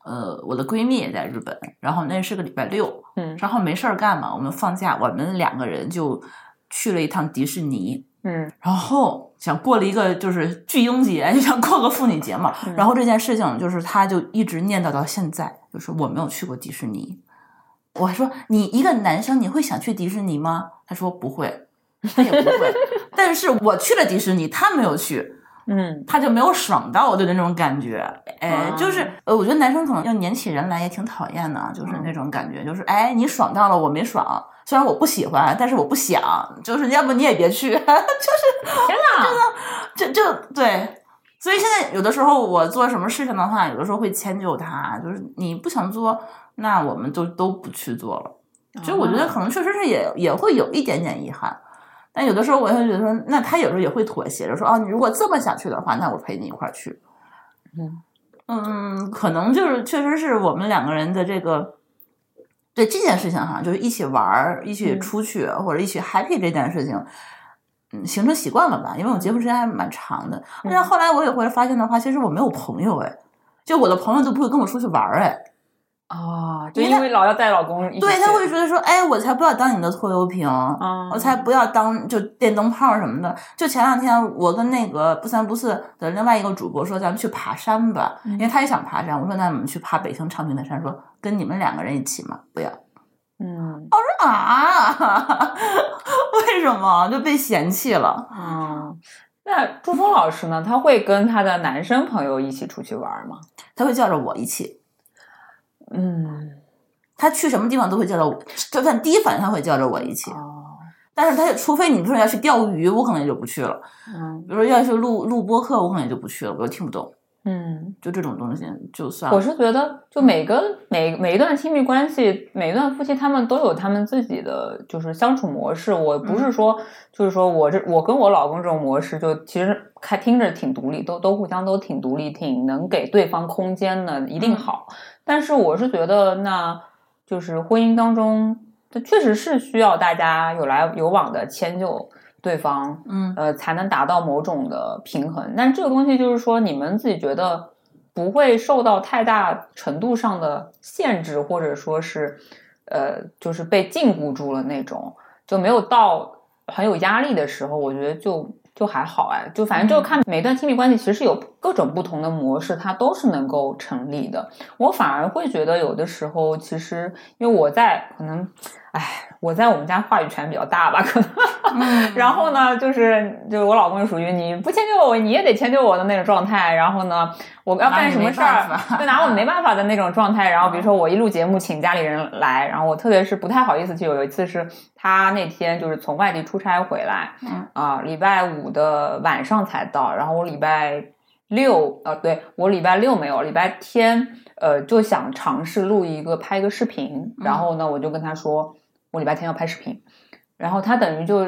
呃，我的闺蜜也在日本，然后那是个礼拜六，嗯然后没事儿干嘛，我们放假，我们两个人就去了一趟迪士尼，嗯然后想过了一个就是巨婴节，就想过个妇女节嘛。嗯然后这件事情就是，他就一直念叨到现在，就是我没有去过迪士尼。我还说你一个男生你会想去迪士尼吗？他说不会，他也不会。但是我去了迪士尼，他没有去，嗯他就没有爽到我的那种感觉。哎，啊就是呃，我觉得男生可能要粘起人来也挺讨厌的，就是那种感觉，就是哎，你爽到了，我没爽。虽然我不喜欢，但是我不想，就是要不你也别去，就是天哪，就就对，所以现在有的时候我做什么事情的话，有的时候会迁就他，就是你不想做，那我们就都不去做了。就我觉得可能确实是也也会有一点点遗憾，但有的时候我会觉得说，那他有时候也会妥协着说，哦，你如果这么想去的话，那我陪你一块儿去。嗯嗯，可能就是确实是我们两个人的这个。对这件事情哈，就是一起玩儿、一起嗯出去、或者一起 happy 这件事情，嗯，形成习惯了吧？因为我结婚时间还蛮长的。嗯但是后来我也会发现的话，其实我没有朋友哎，就我的朋友都不会跟我出去玩儿哎。啊，就因为老要带老公一起对，他会觉得说，哎，我才不要当你的拖油瓶，嗯我才不要当就电灯泡什么的。就前两天，我跟那个不三不四的另外一个主播说，咱们去爬山吧，因为他也想爬山。我说，那我们去爬北京长平的山，说跟你们两个人一起嘛？不要。嗯我说啊，为什么就被嫌弃了？嗯。那朱峰老师呢？他会跟他的男生朋友一起出去玩吗？他会叫着我一起，嗯，他去什么地方都会叫着我，就算第一反应他会叫着我一起。哦，但是他除非你比如说要去钓鱼，我可能也就不去了。嗯比如说要去录录播课，我可能也就不去了，我又听不懂。嗯，就这种东西就算了。我是觉得，就每个每每一段亲密关系，每一段夫妻，他们都有他们自己的就是相处模式。我不是说，就是说我这我跟我老公这种模式，就其实看听着挺独立，都都互相都挺独立，挺能给对方空间的，一定好。但是我是觉得，那就是婚姻当中，它确实是需要大家有来有往的迁就对方，嗯呃，才能达到某种的平衡。但这个东西就是说，你们自己觉得不会受到太大程度上的限制，或者说是呃，就是被禁锢住了那种，就没有到很有压力的时候，我觉得就。就还好哎，就反正就看每段亲密关系，其实有各种不同的模式，它都是能够成立的。我反而会觉得有的时候，其实因为我在可能，哎，我在我们家话语权比较大吧，可能。嗯 然后呢，就是就是我老公是属于你不迁就我，你也得迁就我的那种状态。然后呢，我要干什么事儿就拿我没办法的那种状态。然后比如说我一录节目请家里人来，然后我特别是不太好意思去。有一次是他那天就是从外地出差回来，嗯啊、礼拜五的晚上才到，然后我礼拜六，呃，对我礼拜六没有，礼拜天，呃，就想尝试录一个拍一个视频，然后呢，我就跟他说，我礼拜天要拍视频，然后他等于就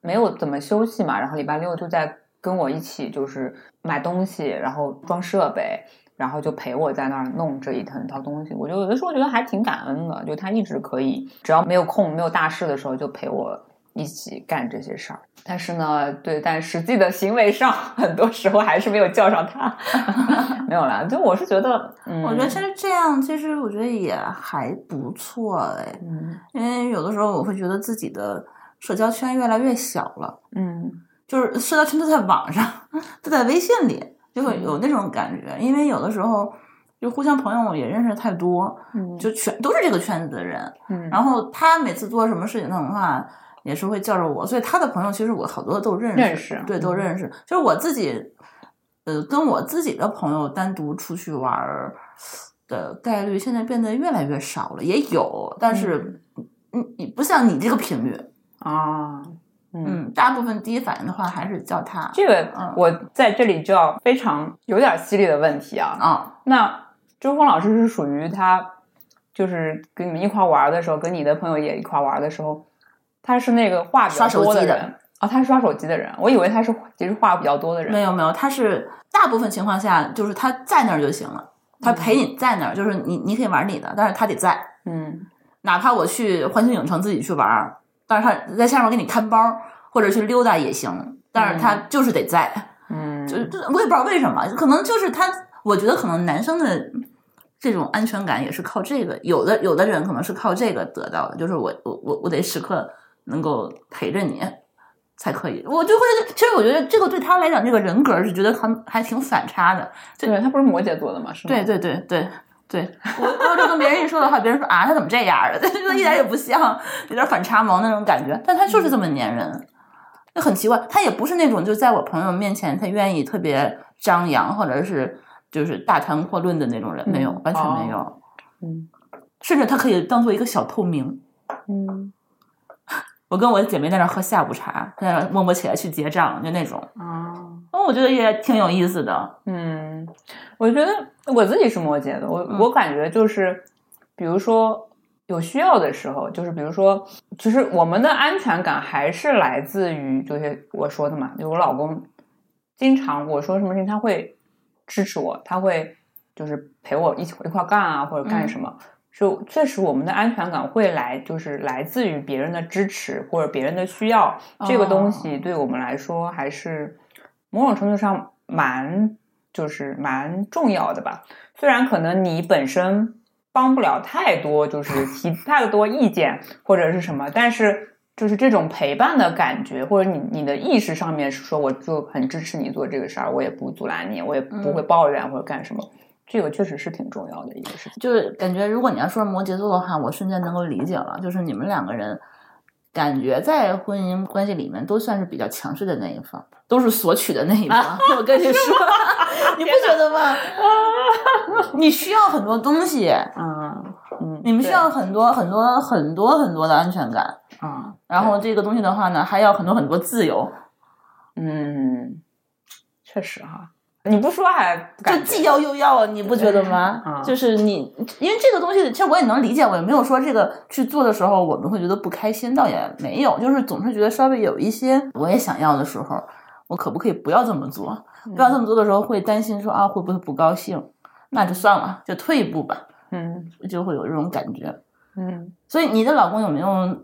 没有怎么休息嘛，然后礼拜六就在跟我一起就是买东西，然后装设备，然后就陪我在那儿弄这一整套东西，我就有的时候觉得还挺感恩的，就他一直可以，只要没有空没有大事的时候就陪我一起干这些事儿。但是呢，对，但实际的行为上，很多时候还是没有叫上他，没有啦。就我是觉得，嗯，我觉得其实这样，其实我觉得也还不错哎，嗯因为有的时候我会觉得自己的社交圈越来越小了，嗯就是社交圈都在网上，都在微信里，就会有那种感觉。因为有的时候就互相朋友也认识太多，嗯，就全都是这个圈子的人，嗯，然后他每次做什么事情的话，也是会叫着我，所以他的朋友其实我好多都认识，认识对，都嗯认识。就是我自己，呃，跟我自己的朋友单独出去玩儿的概率现在变得越来越少了，也有，但是，嗯，你不像你这个频率，啊，嗯。嗯，大部分第一反应的话还是叫他，这个嗯我在这里就要非常有点犀利的问题啊。啊，那周峰老师是属于他，就是跟你们一块玩的时候，跟你的朋友也一块玩的时候，他是那个话比较刷手机的多的。人。啊、他是刷手机的人，我以为他是其实话比较多的人。没有没有，他是大部分情况下就是他在那儿就行了，他陪你在那儿，就是你你可以玩你的，但是他得在。嗯。哪怕我去环球影城自己去玩儿，但是他在下面给你看包或者去溜达也行，但是他就是得在，嗯，就就我也不知道为什么，可能就是他，我觉得可能男生的这种安全感也是靠这个，有的有的人可能是靠这个得到的，就是我我我我得时刻能够陪着你。才可以，我就会，其实我觉得这个对他来讲，这个人格是觉得还还挺反差的。对他不是摩羯座的吗？是吗？对对对对对，我我就跟别人一说的话，别人说啊，他怎么这样的？他一点也不像，有点反差萌那种感觉。但他就是这么粘人，就很奇怪。他也不是那种就在我朋友面前，他愿意特别张扬，或者是就是大谈阔论的那种人，没有，完全没有。嗯甚至他可以当做一个小透明。嗯我跟我的姐妹在那喝下午茶，在那儿默默起来去结账，就那种。啊那，我觉得也挺有意思的。嗯，我觉得我自己是摩羯的，我、嗯我感觉就是，比如说有需要的时候，就是比如说，其实我们的安全感还是来自于就是我说的嘛，就我老公经常我说什么事情他会支持我，他会就是陪我一起一块干啊，或者干嗯什么。就确实，我们的安全感会来，就是来自于别人的支持或者别人的需要。这个东西对我们来说还是某种程度上蛮就是蛮重要的吧。虽然可能你本身帮不了太多，就是提 太多意见或者是什么，但是就是这种陪伴的感觉，或者你你的意识上面是说，我就很支持你做这个事儿，我也不阻拦你，我也不会抱怨或者干什么，这个确实是挺重要的一个事情。就是感觉，如果你要说摩羯座的话，我瞬间能够理解了，就是你们两个人感觉在婚姻关系里面都算是比较强势的那一方，都是索取的那一方。我跟你说，你不觉得吗？你需要很多东西，嗯嗯，你们需要很多很多很多很多的安全感，啊，然后这个东西的话呢，还要很多很多自由，嗯，确实哈，你不说还不就既要又要啊，你不觉得吗？嗯就是你，因为这个东西，其实我也能理解，我也没有说这个去做的时候我们会觉得不开心，倒也没有，就是总是觉得稍微有一些我也想要的时候，我可不可以不要这么做？不要这么做的时候，会担心说啊会不会不高兴？那就算了，就退一步吧，嗯就会有这种感觉。嗯，所以你的老公有没有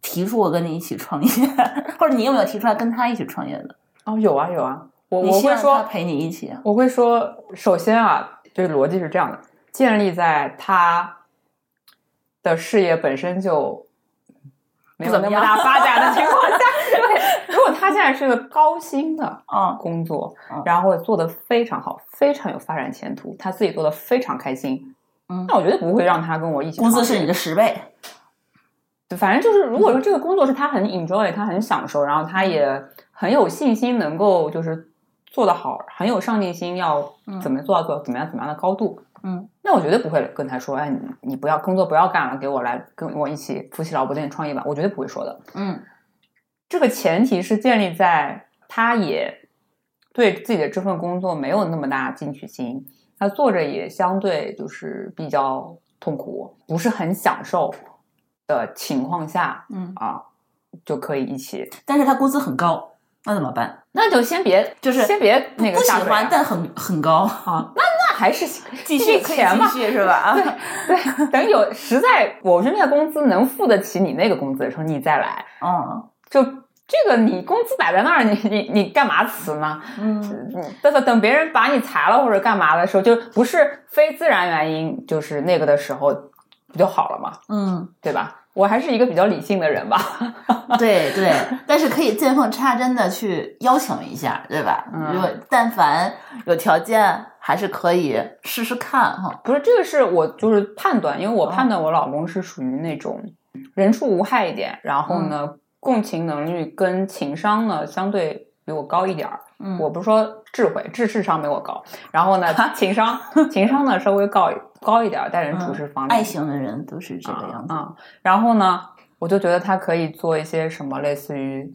提出过跟你一起创业，或者你有没有提出来跟他一起创业的？哦，有啊有啊，我我会说，陪你一起啊？我会说，首先啊，这个逻辑是这样的，建立在他的事业本身就没有那么大发展的情况下，对，如果他现在是个高薪的啊，工作嗯，然后做得非常好，非常有发展前途，他自己做的非常开心，嗯那我绝对不会让他跟我一起工资是你的十倍。对反正就是，如果说这个工作是他很 enjoy，他很享受，然后他也很有信心，能够就是做得好，很有上进心，要怎么做到做怎么样怎么样的高度，嗯，那我绝对不会跟他说，哎，你你不要工作不要干了，给我来跟我一起夫妻老婆店创业吧，我绝对不会说的。嗯这个前提是建立在他也对自己的这份工作没有那么大进取心，他做着也相对就是比较痛苦，不是很享受的情况下嗯，啊，就可以一起。但是他工资很高，那怎么办？那就先别，就是先别那个不喜欢，但很很高，啊，那那还是继续钱嘛继续是吧？啊，对，等有实在我这边的工资能付得起你那个工资的时候，你再来。嗯就这个你工资摆在那儿，你你你干嘛辞呢？嗯嗯，等等等别人把你裁了或者干嘛的时候，就不是非自然原因，就是那个的时候不就好了嘛，嗯，对吧？我还是一个比较理性的人吧。对对，但是可以见缝插针的去邀请一下，对吧？嗯如果但凡有条件，还是可以试试看哈。不是这个是我就是判断，因为我判断我老公是属于那种人畜无害一点，然后呢，共情能力跟情商呢相对比我高一点儿。嗯我不是说智慧，智智商没我高，然后呢，情商情商呢稍微高高一点儿，待人处事方面，爱型的人都是这个样子。啊、然后呢，我就觉得他可以做一些什么类似于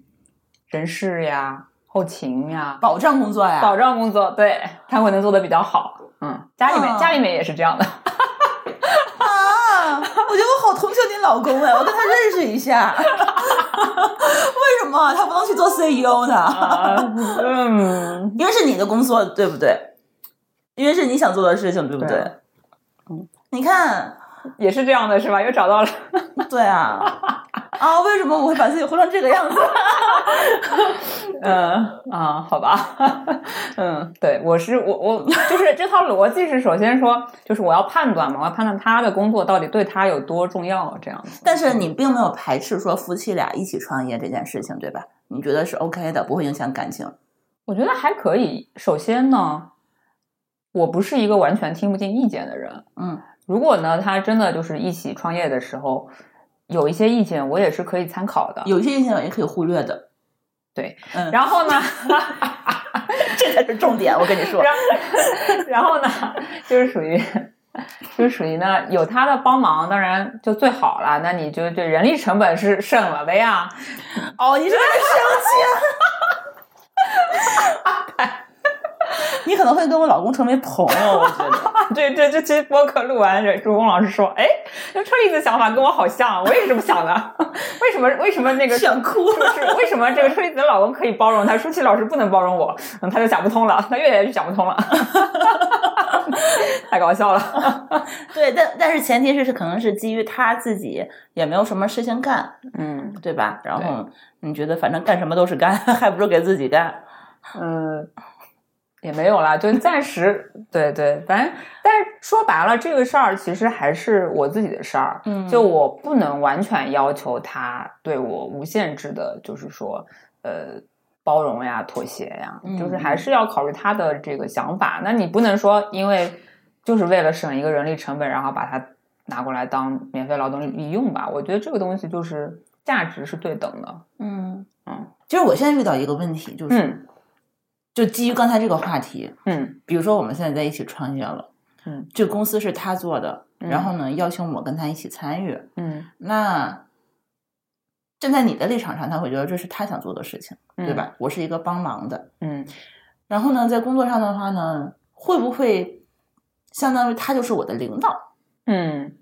人事呀、后勤呀、保障工作呀，保障工作，对他可能做的比较好。嗯，家里面、啊家里面也是这样的。啊，我觉得我好同情你老公哎，我跟他认识一下。为什么他不能去做 CEO 呢？啊，嗯，因为是你的工作，对不对？因为是你想做的事情，对不对？对嗯，你看，也是这样的，是吧？又找到了。对啊，啊，为什么我会把自己活成这个样子？嗯啊，好吧，嗯，对我是我我就是这套逻辑是首先说，就是我要判断嘛，我要判断他的工作到底对他有多重要，这样子。但是你并没有排斥说夫妻俩一起创业这件事情，对吧？你觉得是 OK 的，不会影响感情。我觉得还可以。首先呢，我不是一个完全听不进意见的人。嗯如果呢，他真的就是一起创业的时候，有一些意见，我也是可以参考的。有些意见也可以忽略的。对，嗯，然后呢 这才是重点，我跟你说。然然后呢，就是属于，就是属于呢，有他的帮忙，当然就最好了。那你就这人力成本是省了的呀。哦，你是生气？你可能会跟我老公成为朋友，我觉得。对这这期播客录完，朱峰老师说：“哎，这车厘子想法跟我好像，我也是这么想的。为什么为什么那个想哭了是为什么这个车厘子的老公可以包容他，舒淇老师不能包容我？嗯，他就想不通了，他越来越想不通了，太搞笑了。对，但但是前提是是可能是基于他自己也没有什么事情干，嗯对吧？然后你觉得反正干什么都是干，还不如给自己干。嗯，也没有啦，就暂时对对，反正但是说白了，这个事儿其实还是我自己的事儿，嗯就我不能完全要求他对我无限制的，就是说呃包容呀、妥协呀，嗯就是还是要考虑他的这个想法。那你不能说因为就是为了省一个人力成本，然后把它拿过来当免费劳动力用吧？我觉得这个东西就是价值是对等的。嗯嗯，其实我现在遇到一个问题，就是、嗯就基于刚才这个话题，嗯。比如说我们现在在一起创业了，嗯，这个公司是他做的，嗯。然后呢邀请我跟他一起参与，嗯，那站在你的立场上，他会觉得这是他想做的事情，对吧？我是一个帮忙的，嗯。然后呢，在工作上的话呢，会不会相当于他就是我的领导？嗯。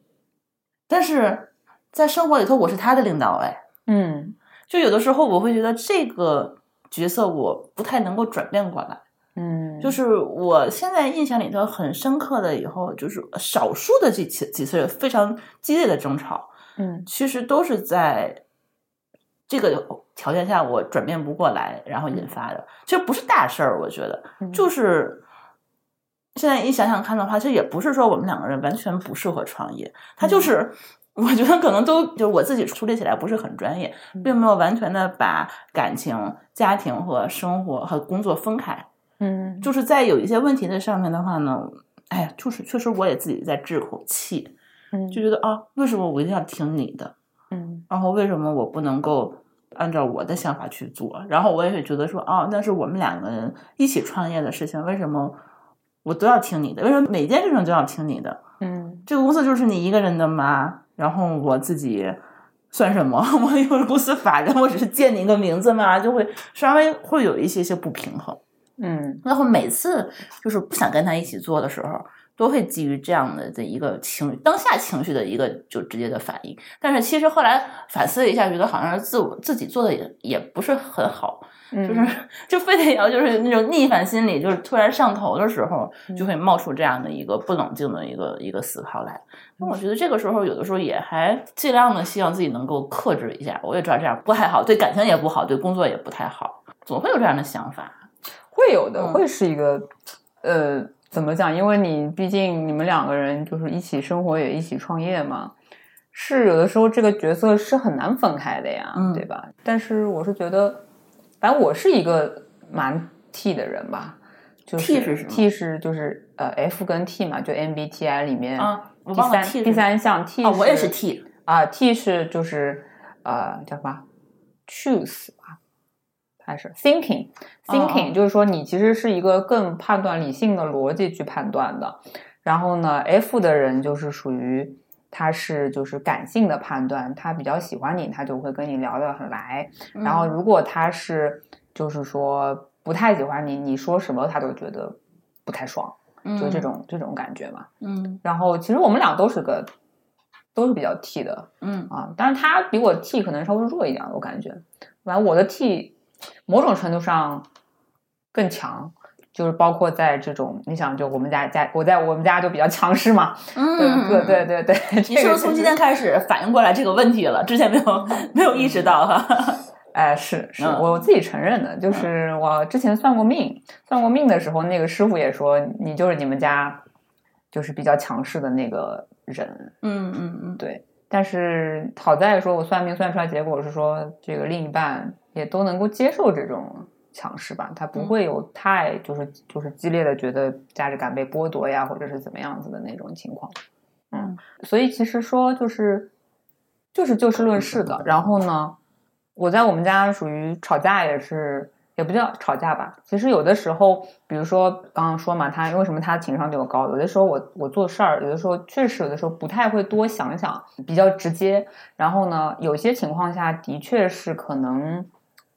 但是在生活里头，我是他的领导，哎，嗯。就有的时候我会觉得这个角色我不太能够转变过来。嗯，就是我现在印象里头很深刻的，以后就是少数的几次几次非常激烈的争吵，嗯其实都是在这个条件下我转变不过来，然后引发的。其实不是大事儿，我觉得嗯就是现在一想想看的话，其实也不是说我们两个人完全不适合创业，他就是。我觉得可能都就是我自己处理起来不是很专业，并没有完全的把感情、家庭和生活和工作分开。嗯就是在有一些问题的上面的话呢，哎呀，就是确实我也自己在置口气，嗯就觉得啊，为什么我一定要听你的？嗯然后为什么我不能够按照我的想法去做？然后我也会觉得说，哦，那是我们两个人一起创业的事情，为什么我都要听你的？为什么每件事情都要听你的？嗯这个公司就是你一个人的吗？然后我自己算什么？我又是公司法人，我只是借你一个名字嘛，就会稍微会有一些些不平衡。嗯然后每次就是不想跟他一起做的时候，都会基于这样的的一个情当下情绪的一个就直接的反应。但是其实后来反思了一下，觉得好像是自我自己做的也也不是很好，嗯，就是就非得要就是那种逆反心理，就是突然上头的时候，就会冒出这样的一个不冷静的一个一个思考来。那我觉得这个时候有的时候也还尽量的希望自己能够克制一下。我也知道这样不太好，对感情也不好，对工作也不太好，总会有这样的想法。会有的，嗯会是一个呃，怎么讲？因为你毕竟你们两个人就是一起生活，也一起创业嘛，是有的时候这个角色是很难分开的呀，嗯对吧？但是我是觉得，反正我是一个蛮 T 的人吧。就是 T 是什么 T 是就是呃 F 跟 T 嘛，就 MBTI 里面啊第三第三项 T 啊，我也是 T，啊，T 是就是呃叫什么 choose 吧，还是 thinking 哦 thinking，、就是说你其实是一个更判断理性的逻辑去判断的。然后呢，F 的人就是属于他是就是感性的判断，他比较喜欢你，他就会跟你聊得很来。然后如果他是就是说不太喜欢你，你说什么他都觉得不太爽，就这种、这种感觉嘛。嗯然后其实我们俩都是个都是比较 T 的，嗯啊，但是他比我 T 可能稍微弱一点，我感觉。完，我的 T 某种程度上更强，就是包括在这种，你想，就我们家家，我在我们家就比较强势嘛，嗯，对对对对。你是不是从今天开始反应过来这个问题了？之前没有没有意识到哈。哎，是是，嗯我自己承认的，就是我之前算过命，算过命的时候，那个师傅也说你就是你们家就是比较强势的那个人，嗯嗯嗯，对，但是好在说，我算命算出来结果是说，这个另一半也都能够接受这种强势吧，他不嗯会有太就是就是激烈的觉得价值感被剥夺呀，或者是怎么样子的那种情况。嗯，所以其实说就是就是就事论事的。然后呢，我在我们家属于吵架也是。也不叫吵架吧，其实有的时候，比如说刚刚说嘛，他为什么他情商比我高？有的时候我我做事儿，有的时候确实有的时候不太会多想想，比较直接。然后呢，有些情况下的确是可能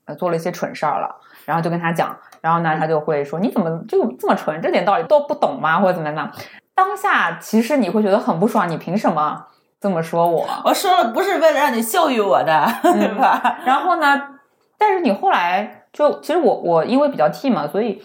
呃做了一些蠢事儿了，然后就跟他讲，然后呢他就会说你怎么就这么蠢，这点道理都不懂吗？或者怎么样？当下其实你会觉得很不爽，你凭什么这么说我？我说了不是为了让你教育我的，对吧？然后呢，但是你后来就其实我我因为比较 T 嘛，所以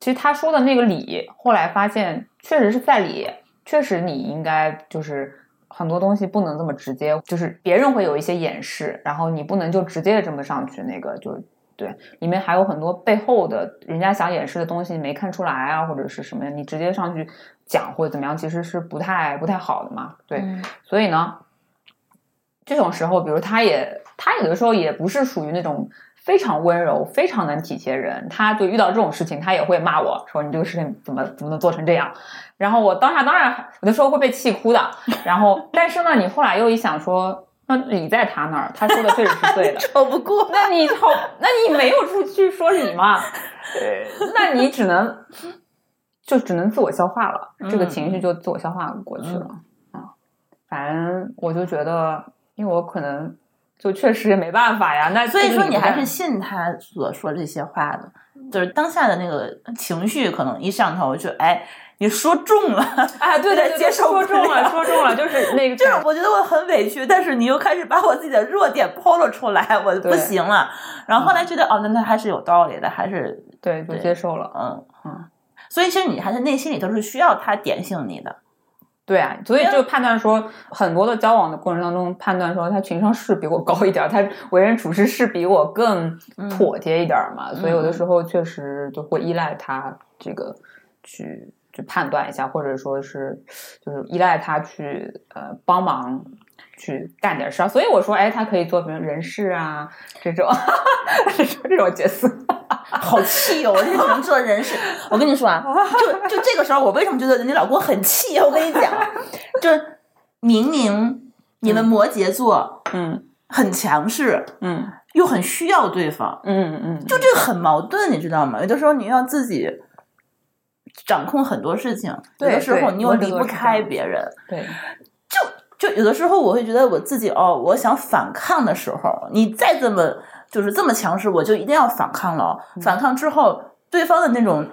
其实他说的那个理，后来发现确实是在理，确实你应该就是很多东西不能这么直接，就是别人会有一些掩饰，然后你不能就直接这么上去那个就对，里面还有很多背后的人家想掩饰的东西没看出来啊，或者是什么呀，你直接上去讲或者怎么样，其实是不太不太好的嘛。对，嗯所以呢，这种时候，比如他也他有的时候也不是属于那种非常温柔、非常能体贴人，他就遇到这种事情，他也会骂我说你这个事情怎么怎么能做成这样。然后我当下当然有的时候会被气哭的，然后但是呢，你后来又一想说，那理在他那儿，他说的确实是对的。吵不过。那你好，那你没有出去说理嘛？那你只能就只能自我消化了，这个嗯情绪就自我消化过去了啊。反正我就觉得，因为我可能就确实也没办法呀。那所以说你还是信他所说这些话的，就是当下的那个情绪可能一上头就哎，你说中了，哎，对 对对，接受不说中了，说中了，就是那 个就是我觉得我很委屈，但是你又开始把我自己的弱点抛了出来，我不行了。然后后来觉得哦，那那还是有道理的，还是对，就对接受了。嗯嗯。所以其实你还是内心里头是需要他点醒你的，对啊，所以就判断说，很多的交往的过程当中，判断说他情商是比我高一点儿，他为人处事是比我更嗯妥帖一点儿嘛，所以有的嗯时候确实就会依赖他这个去去判断一下，或者说是就是依赖他去呃帮忙去干点事儿。所以我说，哎，他可以做比如人事啊这种 这种这种角色。好气哦！我这只能做人事。我跟你说啊，就就这个时候，我为什么觉得你老公很气？我跟你讲，就是明明你们摩羯座嗯很强势，嗯又很需要对方，嗯嗯，就这个很矛盾，你知道吗？有的时候你要自己掌控很多事情，有的时候你又离不开别人。对就有的时候我会觉得我自己哦，我想反抗的时候，你再这么就是这么强势，我就一定要反抗了反抗之后，对方的那种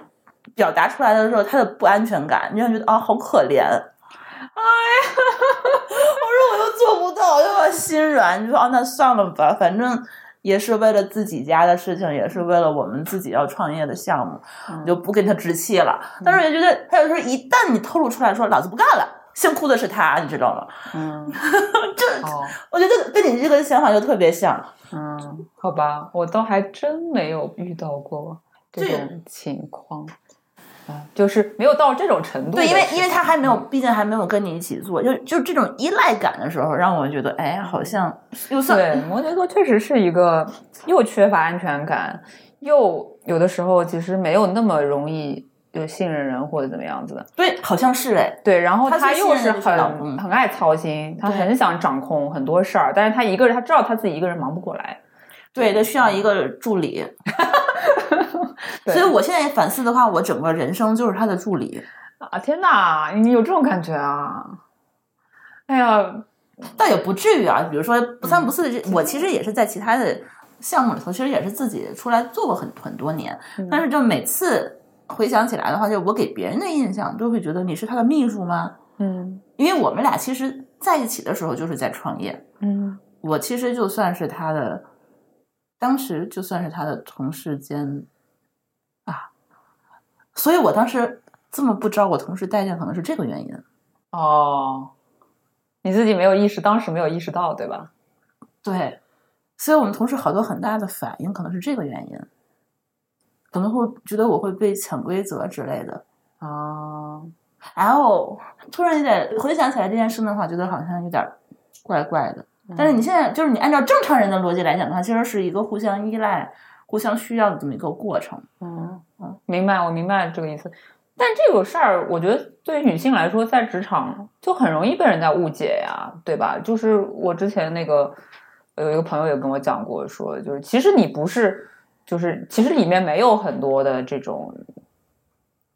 表达出来的时候，他的不安全感，你就觉得啊、好可怜。哎呀，我说我又做不到，又要心软。你说啊，那算了吧，反正也是为了自己家的事情，也是为了我们自己要创业的项目，嗯你就不跟他置气了。但是我觉得，他有时候一旦你透露出来说老子不干了，先哭的是他，你知道吗？嗯 这哦。我觉得跟你这个想法就特别像。嗯，好吧，我倒还真没有遇到过这这种情况，啊，就是没有到这种程度对，因为因为他还没有，嗯。毕竟还没有跟你一起做，就就这种依赖感的时候，让我觉得，哎，好像又算对摩羯座确实是一个又缺乏安全感，又有的时候其实没有那么容易就信任人或者怎么样子的。对，好像是哎，对，然后他他又是很很爱操心，他很想掌控很多事儿，但是他一个人他知道他自己一个人忙不过来。对，他需要一个助理。对所以我现在反思的话，我整个人生就是他的助理。啊，天哪，你有这种感觉啊？哎呀，倒也不至于啊，比如说不三不四的我其实也是在其他的项目里头，其实也是自己出来做过很很多年，嗯但是就每次回想起来的话，就我给别人的印象都会觉得你是他的秘书吗？嗯因为我们俩其实在一起的时候就是在创业，嗯我其实就算是他的，当时就算是他的同事兼啊，所以我当时这么不招我同事待见，可能是这个原因。哦，你自己没有意识，当时没有意识到，对吧？对，所以我们同事好多很大的反应可能是这个原因，可能会觉得我会被潜规则之类的。啊，然后突然有点回想起来这件事的话，觉得好像有点怪怪的。但是你现在就是你按照正常人的逻辑来讲的话，其实是一个互相依赖、互相需要的这么一个过程。嗯嗯，明白，我明白这个意思。但这个事儿，我觉得对于女性来说，在职场就很容易被人家误解呀，对吧？就是我之前那个有一个朋友也跟我讲过，说就是其实你不是，就是其实里面没有很多的这种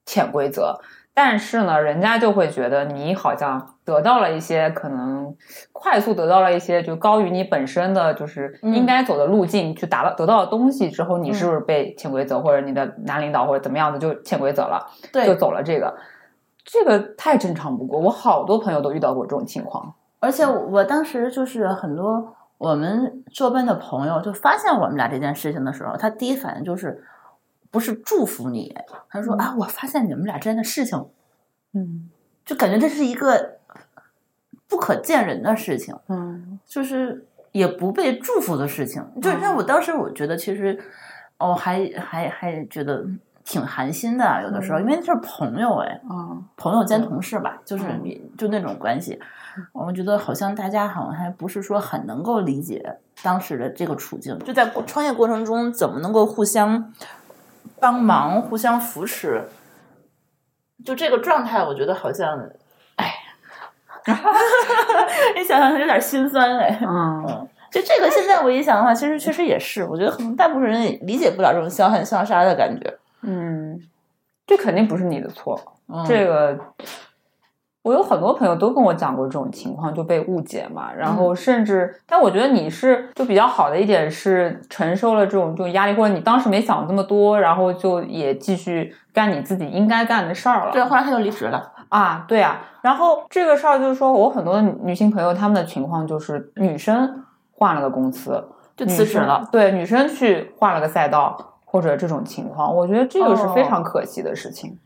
潜规则，但是呢，人家就会觉得你好像得到了一些可能快速得到了一些就高于你本身的就是嗯应该走的路径去达到得到的东西之后，你是不是被潜规则或者你的男领导或者怎么样的就潜规则了，对就走了这个，这个太正常不过。我好多朋友都遇到过这种情况。而且我当时就是很多我们周边的朋友就发现我们俩这件事情的时候，他第一反应就是不是祝福你，他说、啊，我发现你们俩之间的事情，嗯。就感觉这是一个不可见人的事情。嗯。就是也不被祝福的事情，就是让我当时我觉得其实哦，还还还觉得挺寒心的，有的时候，因为是朋友哎，嗯朋友兼同事吧，就是就那种关系，我们觉得好像大家好像还不是说很能够理解当时的这个处境，就在过创业过程中怎么能够互相帮忙、互相扶持，就这个状态，我觉得好像，哎，你想想有点心酸哎。嗯就这个，现在我一想的话，其实确实也是，我觉得可能大部分人也理解不了这种相恨相杀的感觉。嗯，这肯定不是你的错。嗯这个我有很多朋友都跟我讲过这种情况，就被误解嘛，然后甚至，但我觉得你是就比较好的一点是承受了这种这种压力，或者你当时没想这么多，然后就也继续干你自己应该干的事儿了。对，后来他就离职了。啊，对啊，然后这个事儿就是说我很多女性朋友，她们的情况就是女生换了个公司，就辞职了。对，女生去换了个赛道，或者这种情况，我觉得这个是非哦常可惜的事情。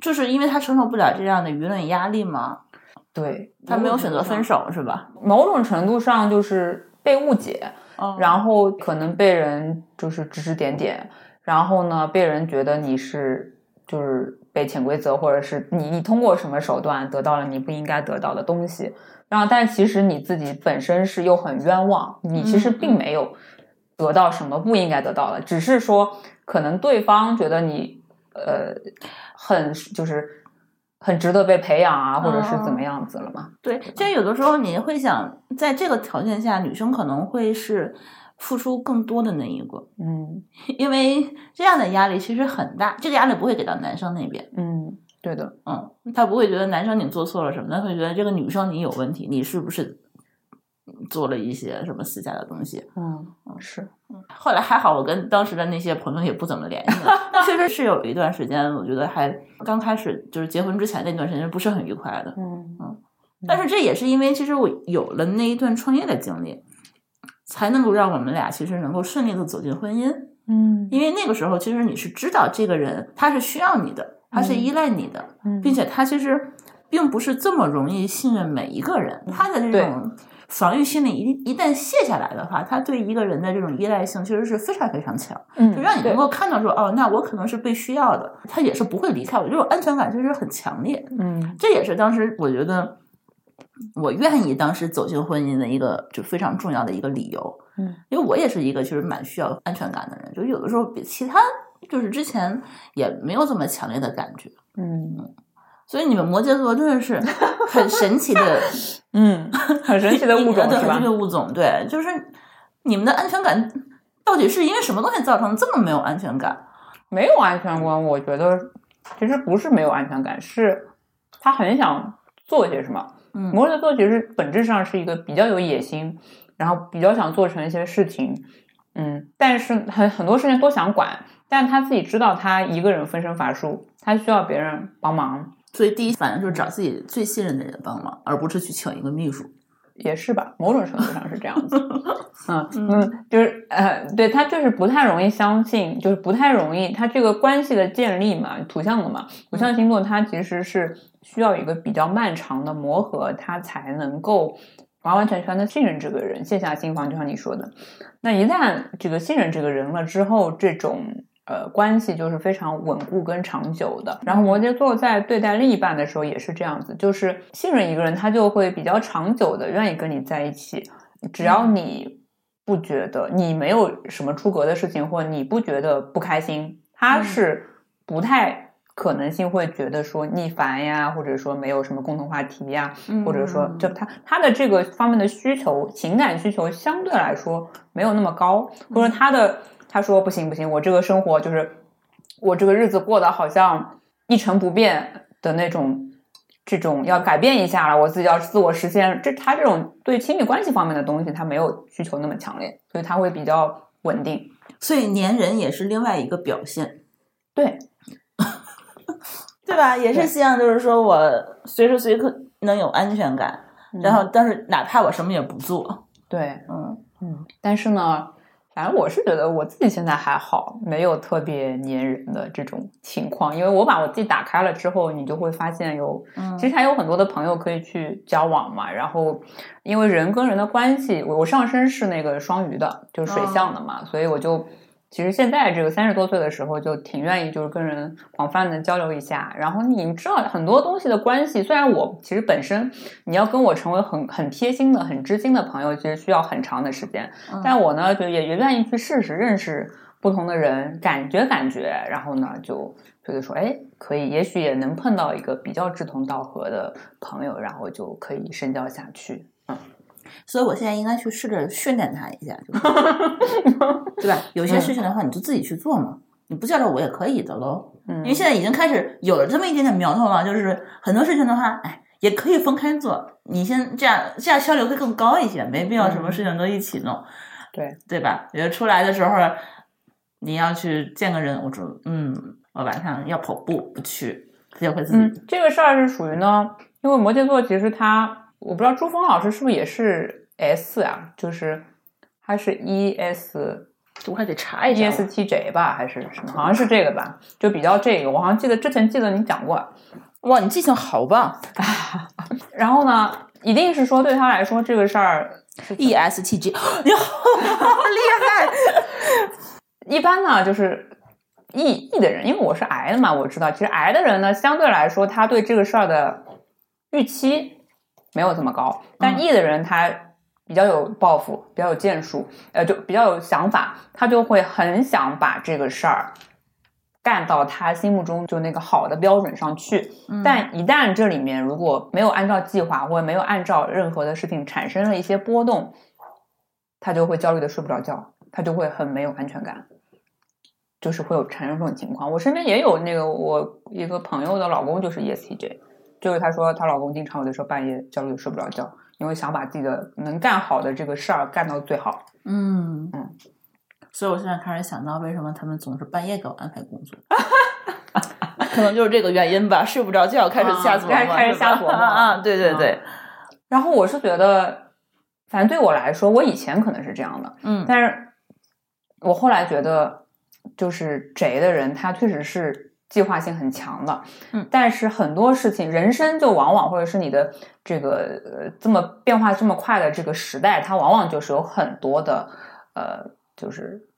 就是因为他承受不了这样的舆论压力吗，对，他没有选择分手，是吧？某种程度上就是被误解，嗯然后可能被人就是指指点点，然后呢，被人觉得你是就是被潜规则，或者是你你通过什么手段得到了你不应该得到的东西，然后但其实你自己本身是又很冤枉，你其实并没有得到什么不应该得到的，只是说可能对方觉得你呃很就是很值得被培养啊，或者是怎么样子了嘛？对，其实有的时候你会想，在这个条件下，女生可能会是付出更多的那一个，嗯因为这样的压力其实很大，这个压力不会给到男生那边，嗯，对的，嗯，他不会觉得男生你做错了什么，他会觉得这个女生你有问题，你是不是做了一些什么私下的东西？嗯是。后来还好，我跟当时的那些朋友也不怎么联系了。确实是有一段时间，我觉得还刚开始就是结婚之前那段时间不是很愉快的。嗯嗯但是这也是因为其实我有了那一段创业的经历，才能够让我们俩其实能够顺利的走进婚姻。嗯因为那个时候其实你是知道这个人他是需要你的，他是依赖你的，嗯并且他其实并不是这么容易信任每一个人。他的这种防御心理一一旦卸下来的话，他对一个人的这种依赖性其实是非常非常强。嗯就让你能够看到说，哦，那我可能是被需要的，他也是不会离开我，这种安全感其实很强烈。嗯这也是当时我觉得我愿意当时走进婚姻的一个就非常重要的一个理由。嗯，因为我也是一个其实蛮需要安全感的人，就有的时候比其他就是之前也没有这么强烈的感觉。嗯所以你们摩羯座真的是很神奇的 嗯，很神奇的物种是吧对很神奇？的物种，对，就是你们的安全感到底是因为什么东西造成这么没有安全感？没有安全感，我觉得其实不是没有安全感，是他很想做些什么。嗯摩羯座其实本质上是一个比较有野心，然后比较想做成一些事情，嗯，但是很很多事情都想管，但他自己知道他一个人分身乏术，他需要别人帮忙，所以第一反应就是找自己最信任的人帮忙，而不是去请一个秘书。也是吧，某种程度上是这样子。嗯嗯，就是呃，对他就是不太容易相信，就是不太容易，他这个关系的建立嘛，土象的嘛，土象星座它其实是需要一个比较漫长的磨合，他才能够完完全全的信任这个人，卸下心防，就像你说的。那一旦这个信任这个人了之后，这种呃关系就是非常稳固跟长久的。然后摩羯座在对待另一半的时候也是这样子，就是信任一个人，他就会比较长久的愿意跟你在一起，只要你不觉得你没有什么出格的事情，或你不觉得不开心，他是不太。可能性会觉得说逆烦呀，或者说没有什么共同话题呀，或者说就他他的这个方面的需求，情感需求相对来说没有那么高，或者他的他说不行不行，我这个生活就是我这个日子过得好像一成不变的那种，这种要改变一下了，我自己要自我实现，这他这种对亲密关系方面的东西，他没有需求那么强烈，所以他会比较稳定。所以粘人也是另外一个表现，对，对吧？也是希望就是说我随时随刻能有安全感，然后但是哪怕我什么也不做，对，嗯嗯，但是呢，反正我是觉得我自己现在还好，没有特别粘人的这种情况，因为我把我自己打开了之后，你就会发现有，嗯其实还有很多的朋友可以去交往嘛。然后，因为人跟人的关系，我我上身是那个双鱼的，就是水象的嘛，所以我就其实现在这个三十多岁的时候，就挺愿意就是跟人广泛的交流一下。然后你知道很多东西的关系，虽然我其实本身你要跟我成为很很贴心的、很知心的朋友，其实需要很长的时间。但我呢，就也也愿意去试试认识不同的人，感觉感觉，然后呢，就觉得说，哎，可以，也许也能碰到一个比较志同道合的朋友，然后就可以深交下去。嗯。所以我现在应该去试着训练他一下，就是对吧？有些事情的话，你就自己去做嘛，你不叫着我也可以的喽。嗯因为现在已经开始有了这么一点点苗头了，就是很多事情的话，哎，也可以分开做。你先这样，这样效率会更高一些，没必要什么事情都一起弄，对对吧？觉得出来的时候，你要去见个人，我说，嗯，我晚上要跑步，不去，他就会自己。嗯，这个事儿是属于呢，因为摩羯座其实他，我不知道朱峰老师是不是也是 S 啊？就是他是 E S 我还得查一下 E S T J 吧，还是什么？好像是这个吧，就比较这个。我好像记得之前记得你讲过。哇，你记性好棒 然后呢，一定是说对他来说这个事儿是 E S T J，你好厉害！一般呢，就是 E E 的人，因为我是癌的嘛，我知道，其实癌的人呢，相对来说，他对这个事儿的预期没有这么高，但嗯 E 的人他比较有抱负，比较有建树，呃，就比较有想法，他就会很想把这个事儿干到他心目中就那个好的标准上去。嗯但一旦这里面如果没有按照计划，或者没有按照任何的事情产生了一些波动，他就会焦虑的睡不着觉，他就会很没有安全感。就是会有产生这种情况。我身边也有那个我一个朋友的老公就是 E ESTJ，就是她说她老公经常有的时候半夜焦虑睡不着觉，因为想把自己的能干好的这个事儿干到最好。嗯嗯，所以我现在开始想到，为什么他们总是半夜给我安排工作，可能就是这个原因吧，睡不着觉，开始瞎琢磨，啊开始瞎琢磨啊！对对对，然后我是觉得，反正对我来说，我以前可能是这样的，嗯但是我后来觉得，就是宅的人，他确实是计划性很强的，嗯，但是很多事情，人生就往往或者是你的这个呃这么变化这么快的这个时代，它往往就是有很多的呃，就是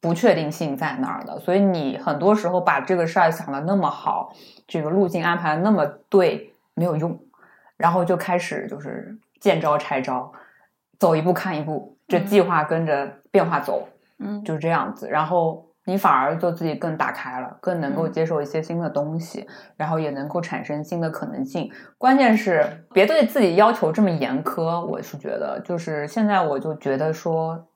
不确定性在那儿的，所以你很多时候把这个事儿想的那么好，这个路径安排的那么对，没有用，然后就开始就是见招拆招，走一步看一步，这嗯。计划跟着变化走。嗯。就是这样子，然后你反而就自己更打开了，更能够嗯接受一些新的东西，然后也能够产生新的可能性。关键是别对自己要求这么严苛，我是觉得，就是现在我就觉得说，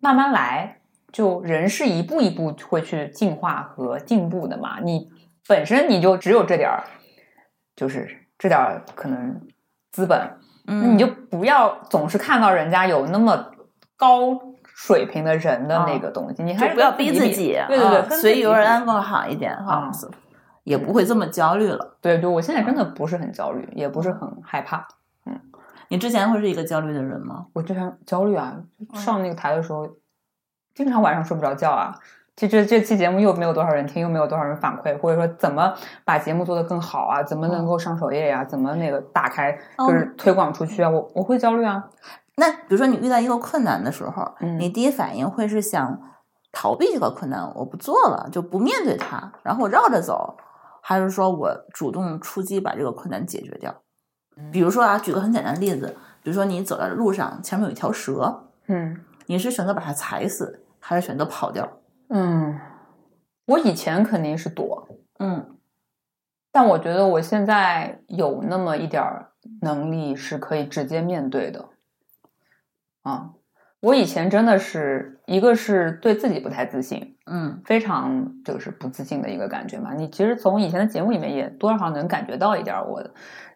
慢慢来，就人是一步一步会去进化和进步的嘛。你本身你就只有这点儿，就是这点儿可能资本，那嗯，你就不要总是看到人家有那么高水平的人的那个东西，你还是不要逼自己，对对对，随遇而安更好一点哈嗯，也不会这么焦虑了。对对，我现在真的不是很焦虑，也不是很害怕。嗯你之前会是一个焦虑的人吗？我之前焦虑啊，嗯上那个台的时候，经常晚上睡不着觉啊。其实这期节目又没有多少人听，又没有多少人反馈，或者说怎么把节目做得更好啊？怎么能够上首页呀、怎么那个打开，哦就是推广出去啊？我我会焦虑啊。那比如说你遇到一个困难的时候，嗯你第一反应会是想逃避这个困难，我不做了，就不面对它，然后我绕着走，还是说我主动出击把这个困难解决掉？比如说啊，举个很简单的例子，比如说你走在路上，前面有一条蛇，嗯你是选择把它踩死，还是选择跑掉？嗯，我以前肯定是躲，嗯但我觉得我现在有那么一点儿能力是可以直接面对的。啊，我以前真的是一个是对自己不太自信，嗯非常就是不自信的一个感觉嘛。你其实从以前的节目里面也多少能感觉到一点儿我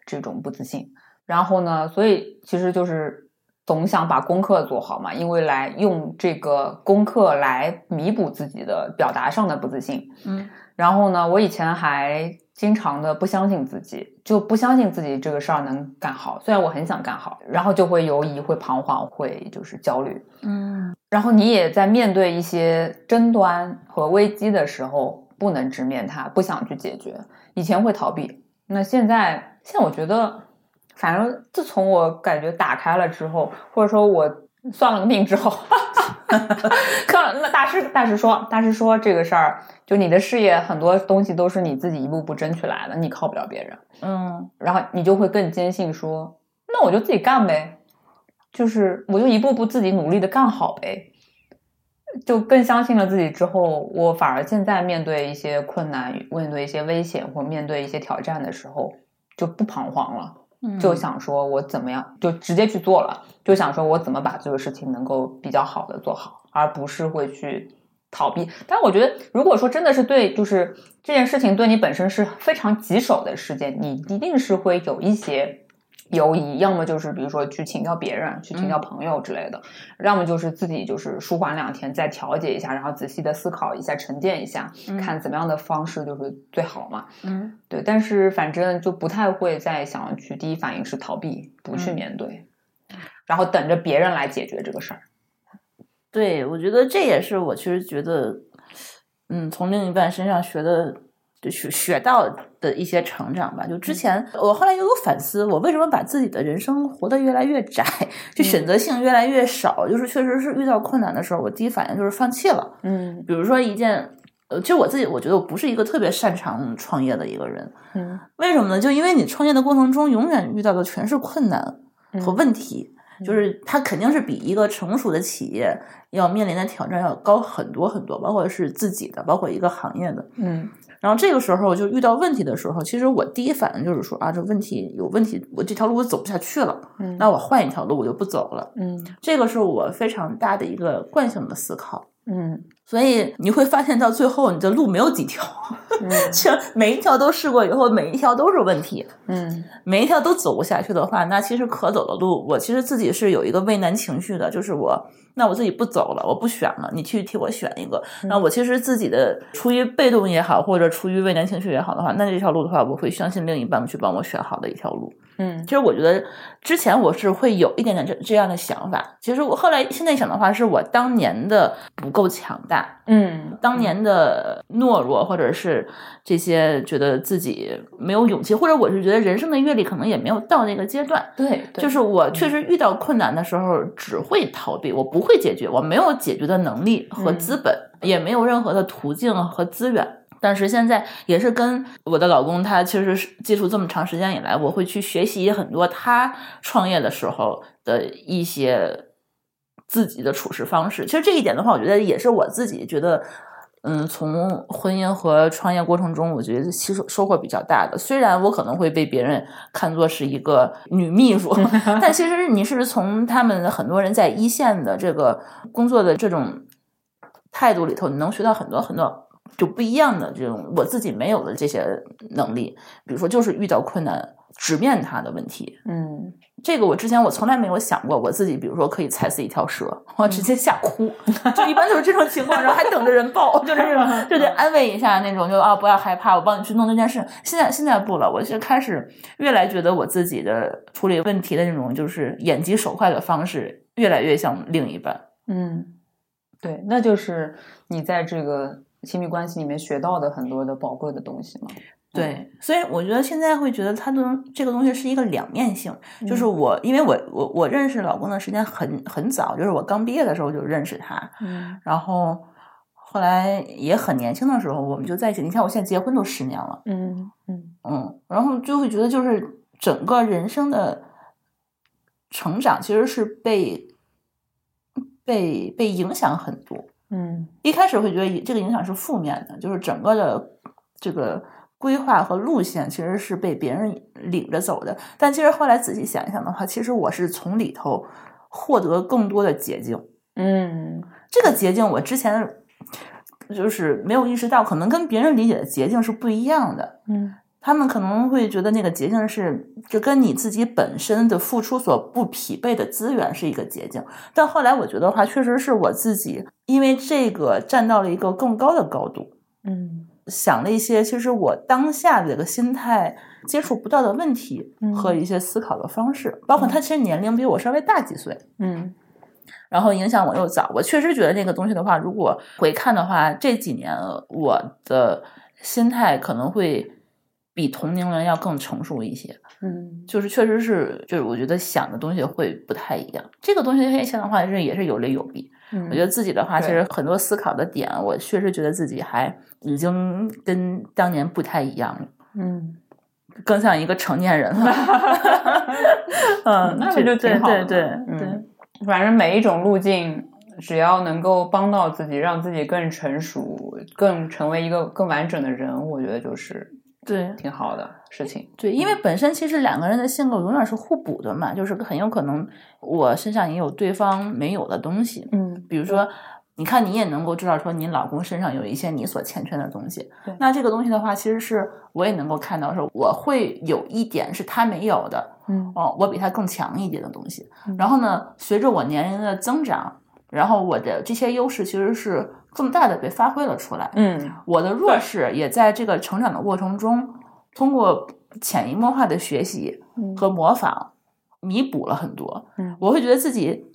这种不自信。然后呢，所以其实就是总想把功课做好嘛，因为来用这个功课来弥补自己的表达上的不自信。嗯然后呢，我以前还经常的不相信自己，就不相信自己这个事儿能干好。虽然我很想干好，然后就会犹疑、会彷徨、会就是焦虑。嗯然后你也在面对一些争端和危机的时候，不能直面它，不想去解决。以前会逃避，那现在，现在我觉得，反正自从我感觉打开了之后，或者说我算了个命之后，看那大师大师说，大师说这个事儿，就你的事业很多东西都是你自己一步步争取来的，你靠不了别人。嗯然后你就会更坚信说，那我就自己干呗，就是我就一步步自己努力的干好呗，就更相信了自己之后，我反而现在面对一些困难、面对一些危险或面对一些挑战的时候，就不彷徨了，嗯就想说我怎么样，就直接去做了，就想说我怎么把这个事情能够比较好的做好，而不是会去。逃避，但我觉得，如果说真的是对，就是这件事情对你本身是非常棘手的事件，你一定是会有一些犹疑，要么就是比如说去请教别人，去请教朋友之类的，要么就是自己就是舒缓两天，再调节一下，然后仔细的思考一下，沉淀一下，嗯。看怎么样的方式就是最好嘛。嗯。对，但是反正就不太会再想要去第一反应是逃避，不去嗯。面对，然后等着别人来解决这个事儿。对，我觉得这也是我其实觉得，嗯，从另一半身上学的，就学学到的一些成长吧。就之前我后来又有反思，我为什么把自己的人生活得越来越窄，就选择性越来越少？就是确实是遇到困难的时候，我第一反应就是放弃了。嗯比如说一件，呃，其实我自己我觉得我不是一个特别擅长创业的一个人，嗯为什么呢？就因为你创业的过程中，永远遇到的全是困难和嗯问题，就是它肯定是比一个成熟的企业要面临的挑战要高很多很多，包括是自己的，包括一个行业的。嗯然后这个时候就遇到问题的时候，其实我第一反应就是说啊，这问题有问题，我这条路我走不下去了，嗯那我换一条路，我就不走了。嗯这个是我非常大的一个惯性的思考。嗯所以你会发现，到最后你的路没有几条，嗯就每一条都试过以后，每一条都是问题。嗯每一条都走不下去的话，那其实可走的路，我其实自己是有一个畏难情绪的，就是我，那我自己不走了，我不选了，你去替我选一个。那我其实自己的出于被动也好，或者出于畏难情绪也好的话，那这条路的话，我会相信另一半去帮我选好的一条路。嗯。其实我觉得之前我是会有一点点这这样的想法，其实我后来现在想的话，是我当年的不够强大，嗯。当年的懦弱，或者是这些觉得自己没有勇气，或者我是觉得人生的阅历可能也没有到那个阶段。对，对就是我确实遇到困难的时候，只会逃避，我不会解决，我没有解决的能力和资本，也没有任何的途径和资源。但是现在也是跟我的老公，他其实是接触这么长时间以来，我会去学习很多他创业的时候的一些自己的处事方式。其实这一点的话，我觉得也是我自己觉得，嗯，从婚姻和创业过程中，我觉得其实收获比较大的。虽然我可能会被别人看作是一个女秘书，但其实你是从他们很多人在一线的这个工作的这种态度里头，你能学到很多很多。就不一样的这种我自己没有的这些能力，比如说就是遇到困难直面它的问题，嗯这个我之前我从来没有想过，我自己比如说可以踩死一条蛇，我直接吓哭，就一般都是这种情况，然后还等着人抱，就是这种就得安慰一下那种，就啊不要害怕，我帮你去弄这件事。现在现在不了，我就开始越来觉得我自己的处理问题的那种就是眼疾手快的方式，越来越像另一半。嗯，对，那就是你在这个亲密关系里面学到的很多的宝贵的东西嘛。对，所以我觉得现在会觉得它的这个东西是一个两面性，就是我因为我我我认识老公的时间很很早，就是我刚毕业的时候就认识他，嗯然后后来也很年轻的时候我们就在一起。你看我现在结婚都十年了，嗯嗯嗯，然后就会觉得就是整个人生的成长其实是被被被影响很多。嗯一开始会觉得这个影响是负面的，就是整个的这个规划和路线其实是被别人领着走的。但其实后来仔细想一想的话，其实我是从里头获得更多的捷径。嗯这个捷径我之前就是没有意识到，可能跟别人理解的捷径是不一样的。嗯他们可能会觉得那个捷径是就跟你自己本身的付出所不匹配的资源是一个捷径，但后来我觉得的话，确实是我自己因为这个站到了一个更高的高度，嗯想了一些其实我当下的这个心态接触不到的问题嗯和一些思考的方式，包括他其实年龄比我稍微大几岁，嗯然后影响我又早。我确实觉得那个东西的话，如果回看的话，这几年我的心态可能会比同龄人要更成熟一些。嗯就是确实是，就是我觉得想的东西会不太一样。这个东西现的话是也是有利有弊。嗯我觉得自己的话，其实很多思考的点，我确实觉得自己还已经跟当年不太一样了，嗯，更像一个成年人了。嗯，那不就对挺好的对吗对对，嗯反正每一种路径，只要能够帮到自己，让自己更成熟，更成为一个更完整的人，我觉得就是对挺好的事情。对，因为本身其实两个人的性格永远是互补的嘛，就是很有可能我身上也有对方没有的东西，嗯比如说。你看，你也能够知道说你老公身上有一些你所欠缺的东西对。那这个东西的话，其实是我也能够看到，说我会有一点是他没有的，嗯哦，我比他更强一点的东西嗯。然后呢，随着我年龄的增长，然后我的这些优势其实是更大的被发挥了出来。嗯我的弱势也在这个成长的过程中，通过潜移默化的学习嗯和模仿，弥补了很多。嗯我会觉得自己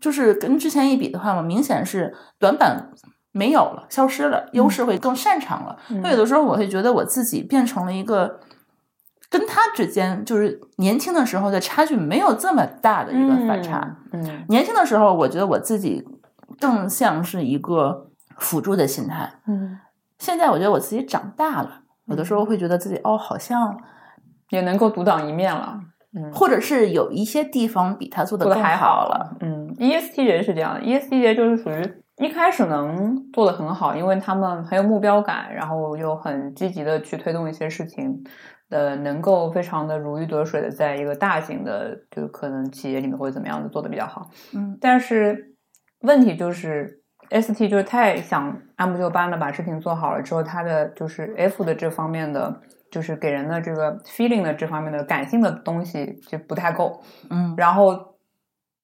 就是跟之前一比的话，我明显是短板没有了，消失了，优势会更擅长了。嗯那有的时候我会觉得我自己变成了一个。跟他之间就是年轻的时候的差距没有这么大的一个反差。嗯年轻的时候，我觉得我自己更像是一个辅助的心态。嗯，现在我觉得我自己长大了，有的时候会觉得自己哦，好像也能够独当一面了。嗯，或者是有一些地方比他做的更好了。。嗯，ESTJ 是这样的，ESTJ 就是属于一开始能做的很好，因为他们很有目标感，然后又很积极的去推动一些事情，呃，能够非常的如鱼得水的在一个大型的就可能企业里面或者怎么样的做的比较好。嗯但是问题就是 ST 就是太想按部就班的把事情做好了之后，他的就是 F 的这方面的。就是给人的这个 feeling 的这方面的感性的东西就不太够，嗯然后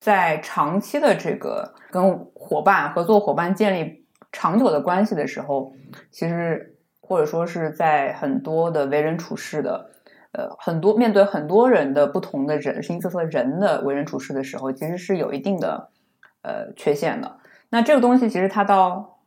在长期的这个跟伙伴、合作伙伴建立长久的关系的时候，其实或者说是在很多的为人处事的，呃，很多面对很多人的不同的人形形色色人的为人处事的时候，其实是有一定的呃缺陷的。那这个东西其实他到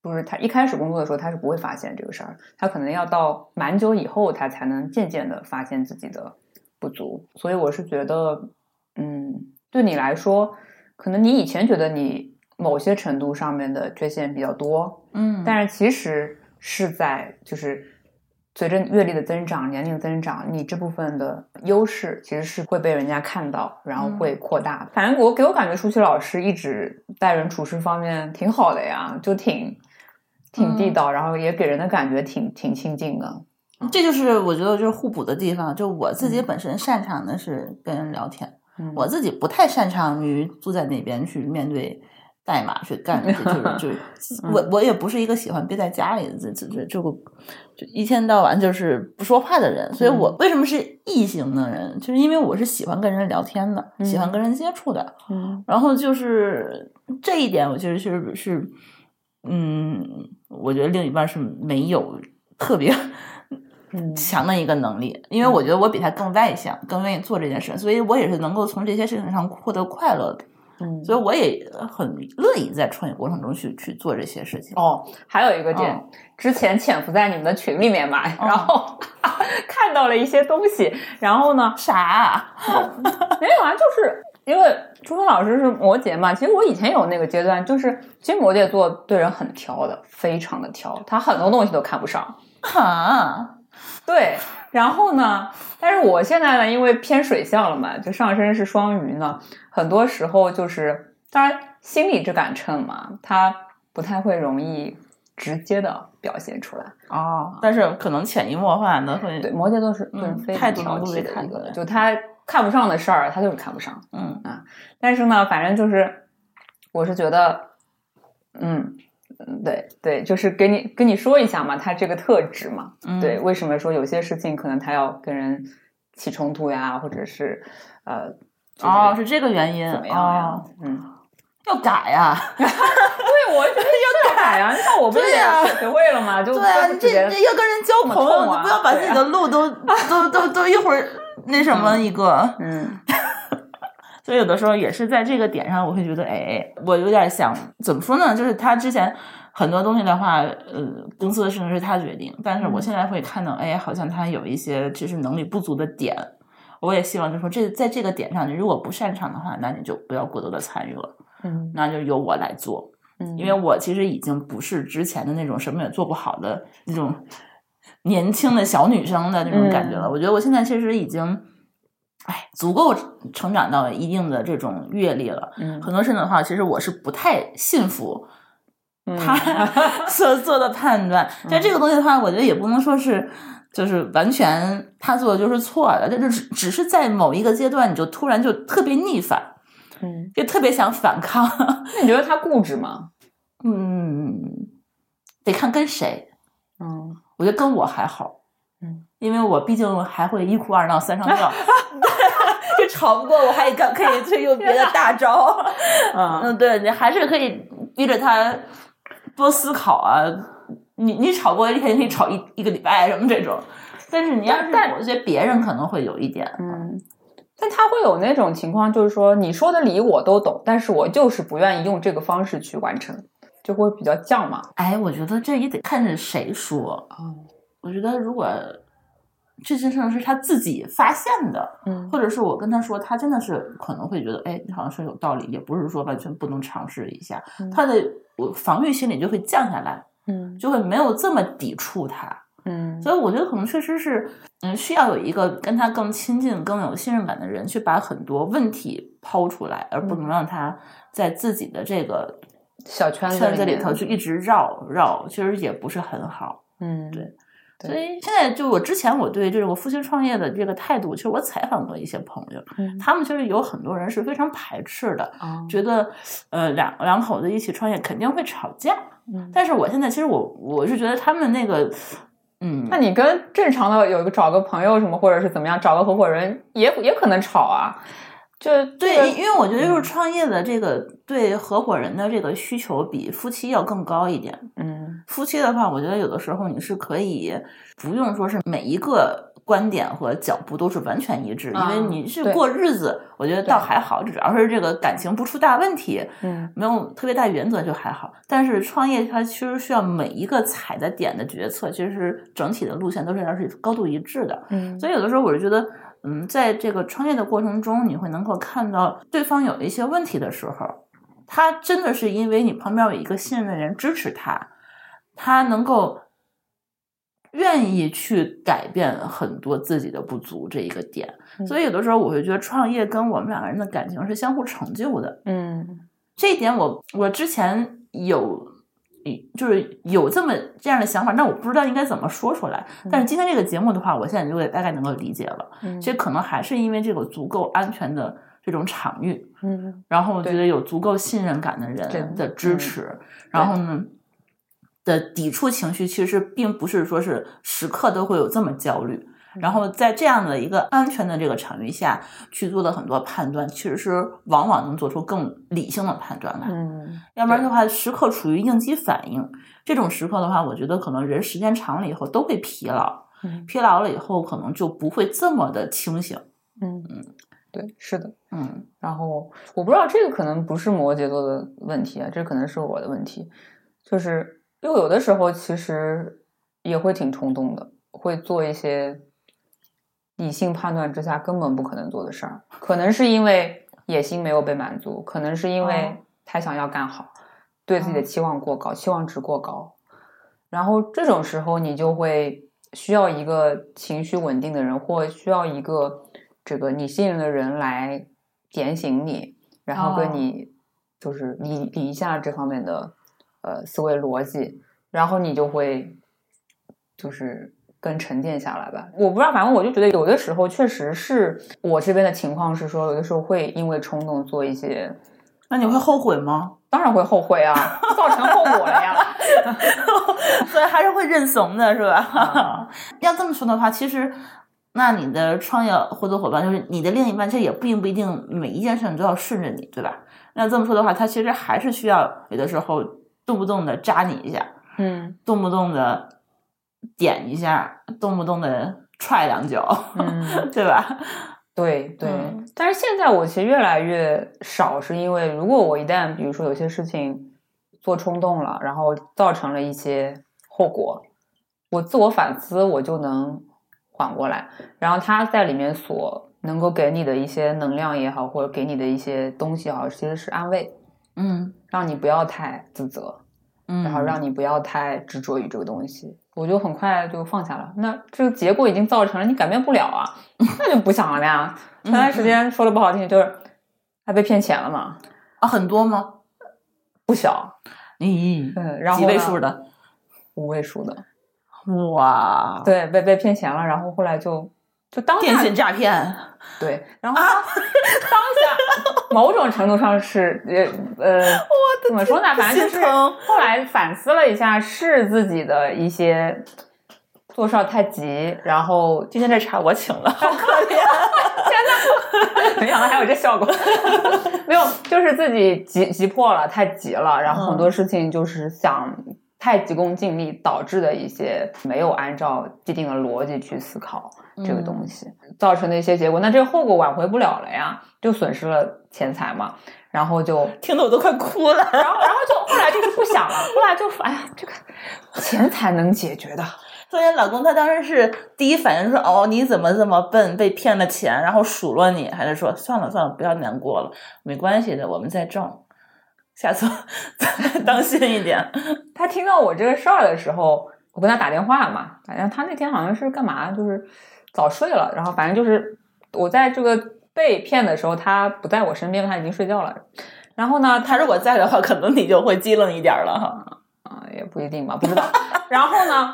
不是他一开始工作的时候，他是不会发现这个事儿，他可能要到蛮久以后，他才能渐渐的发现自己的不足。所以我是觉得，嗯，对你来说，可能你以前觉得你某些程度上面的缺陷比较多，嗯，但是其实是在就是随着阅历的增长、年龄增长，你这部分的优势其实是会被人家看到，然后会扩大。反正我给我感觉，舒淇老师一直待人处事方面挺好的呀，就挺挺地道，然后也给人的感觉挺挺亲近的。这就是我觉得就是互补的地方。就我自己本身擅长的是跟人聊天，嗯我自己不太擅长于坐在那边去面对代码去干，就是就是 我我也不是一个喜欢憋在家里的这这这这个就一天到晚就是不说话的人，所以我为什么是异性的人，就是因为我是喜欢跟人聊天的，喜欢跟人接触的，嗯然后就是这一点，我觉得是是，嗯，我觉得另一半是没有特别嗯强的一个能力，因为我觉得我比他更外向，更愿意做这件事，所以我也是能够从这些事情上获得快乐的，嗯所以我也很乐意在创业过程中去去做这些事情。哦，还有一个点，嗯之前潜伏在你们的群里面嘛，然后 看到了一些东西，然后呢，啥啊？没有啊，就是因为朱峰老师是摩羯嘛，其实我以前有那个阶段，就是其实摩羯座对人很挑的，非常的挑，他很多东西都看不上。啊，对，然后呢，但是我现在呢，因为偏水象了嘛，就上升是双鱼呢，很多时候就是，当然心里这杆秤嘛，它不太会容易直接的表现出来。哦，但是可能潜移默化的会，对，摩羯座是嗯嗯非态常挑剔的一个，看出来就他看不上的事儿，他就是看不上。嗯啊但是呢，反正就是，我是觉得，嗯，嗯对对，就是给你跟你说一下嘛，他这个特质嘛，嗯，对，为什么说有些事情可能他要跟人起冲突呀，或者是呃，就是哦，是这个原因，怎么样呀？哦，嗯，要改呀。对，我觉得 要改呀，像我不是也学会了吗，就对啊，你这这要跟人交朋友，你不要把自己的路都、都都都一会儿那什么一个。嗯 所以有的时候也是在这个点上，我会觉得，哎，我有点想怎么说呢？就是他之前很多东西的话，呃，公司的事情是他决定，但是我现在会看到，哎，好像他有一些就是能力不足的点。我也希望就是说，这在这个点上，你如果不擅长的话，那你就不要过多的参与了。嗯那就由我来做。嗯，因为我其实已经不是之前的那种什么也做不好的那种年轻的小女生的那种感觉了。嗯我觉得我现在其实已经，哎，足够成长到一定的这种阅历了。嗯很多事情的话，其实我是不太信服嗯他 所做的判断。但这个东西的话，我觉得也不能说是。就是完全他做的就是错的，这就是只是在某一个阶段，你就突然就特别逆反，嗯，就特别想反抗。那你觉得他固执吗？嗯，得看跟谁。嗯我觉得跟我还好，嗯，因为我毕竟还会一哭二闹三上吊 就吵不过我还敢可以去用别的大招。嗯嗯，对你还是可以逼着他多思考啊。你你吵过一天可以吵一一个礼拜什么这种，但是你要是但我觉得别人可能会有一点，嗯，但他会有那种情况，就是说你说的理我都懂，但是我就是不愿意用这个方式去完成，就会比较犟嘛。哎，我觉得这也得看着谁说。嗯我觉得如果这件事情是他自己发现的，嗯。或者是我跟他说，他真的是可能会觉得，哎，你好像说有道理，也不是说完全不能尝试一下，嗯。他的我防御心理就会降下来，嗯。就会没有这么抵触他。嗯。所以我觉得可能确实是，嗯，需要有一个跟他更亲近、更有信任感的人，去把很多问题抛出来，而不能让他在自己的这个小圈子里头去一直绕绕，其实也不是很好。嗯。对对所以现在就我之前我对这个夫妻创业的这个态度，其实我采访过一些朋友，嗯他们其实有很多人是非常排斥的，啊觉得呃两两口子一起创业肯定会吵架。嗯但是我现在其实我我是觉得他们那个嗯，那你跟正常的有一个找个朋友什么，或者是怎么样，找个合伙人也也可能吵啊。就对，因因为我觉得就是创业的这个对合伙人的这个需求比夫妻要更高一点。嗯夫妻的话，我觉得有的时候你是可以不用说是每一个观点和脚步都是完全一致，因为啊你是过日子，我觉得倒还好，主要是这个感情不出大问题，嗯没有特别大原则就还好。但是创业它其实需要每一个踩的点的决策，其实是整体的路线都是要是高度一致的。嗯所以有的时候我就觉得，嗯，在这个创业的过程中，你会能够看到对方有一些问题的时候，他真的是因为你旁边有一个信任的人支持他，他能够愿意去改变很多自己的不足这一个点。嗯所以有的时候我会觉得创业跟我们两个人的感情是相互成就的。嗯这一点我我之前有。就是有这么这样的想法，但我不知道应该怎么说出来。但是今天这个节目的话，我现在就会大概能够理解了。嗯其实可能还是因为这个足够安全的这种场域，嗯然后我觉得有足够信任感的人的支持，然后呢的抵触情绪，其实并不是说是时刻都会有这么焦虑。然后在这样的一个安全的这个场域下去做的很多判断，其实是往往能做出更理性的判断来。嗯要不然的话，时刻处于应激反应，这种时刻的话，我觉得可能人时间长了以后都会疲劳，嗯疲劳了以后可能就不会这么的清醒。嗯嗯对，是的。嗯然后我不知道这个可能不是摩羯座的问题啊，这可能是我的问题，就是因为有的时候其实也会挺冲动的，会做一些理性判断之下根本不可能做的事儿，可能是因为野心没有被满足，可能是因哦。为他想要干好，对自己的哦。期望过高，期望值过高，然后这种时候你就会需要一个情绪稳定的人，或需要一个这个你信任的人来点醒你，然后跟哦。你就是理理一下这方面的呃思维逻辑，然后你就会就是更沉淀下来吧。我不知道，反正我就觉得有的时候确实是我这边的情况是说，有的时候会因为冲动做一些，那你会后悔吗？当然会后悔啊，造成后果了呀。所以还是会认怂的，是吧？啊 要这么说的话，其实那你的创业合作伙伴，就是你的另一半，这也并不一定每一件事情都要顺着你，对吧？那这么说的话，他其实还是需要有的时候动不动的扎你一下，嗯动不动的点一下，动不动的踹两脚，嗯。对吧？对对，嗯但是现在我其实越来越少，是因为如果我一旦比如说有些事情做冲动了，然后造成了一些后果，我自我反思，我就能缓过来。然后他在里面所能够给你的一些能量也好，或者给你的一些东西也好，其实是安慰。嗯让你不要太自责，嗯，然后让你不要太执着于这个东西。我就很快就放下了。那这个结果已经造成了，你改变不了啊，那就不想了呀。前段时间说的不好听，就是他被骗钱了嘛，啊很多吗？不小，咦，嗯，然后几位数的？五位数的，哇，对，被被骗钱了，然后后来就就电信诈骗，对，然后当当下某种程度上是呃呃，怎么说呢？反正就是后来反思了一下，是自己的一些做事儿太急，然后今天这茶我请了，好可怜。没想到还有这效果，没有，就是自己急急迫了，太急了，然后很多事情就是想太急功近利导致的一些没有按照既定的逻辑去思考这个东西，造成的一些结果。那这个后果挽回不了了呀，就损失了钱财嘛，然后就 听得我都快哭了。然后然后就后来就是不想了，后来就说，哎呀，这个钱财能解决的。所以老公他当时是第一反应说：“哦，你怎么这么笨，被骗了钱，然后数落你？”还是说：“算了算了，不要难过了，没关系的，我们再挣，下次 再当心一点。他听到我这个事儿的时候，我跟他打电话嘛，反正他那天好像是干嘛，就是早睡了，然后反正就是我在这个被骗的时候，他不在我身边，他已经睡觉了。然后呢，”他如果在的话，可能你就会机灵一点了哈。啊，也不一定吧，不知道。然后呢，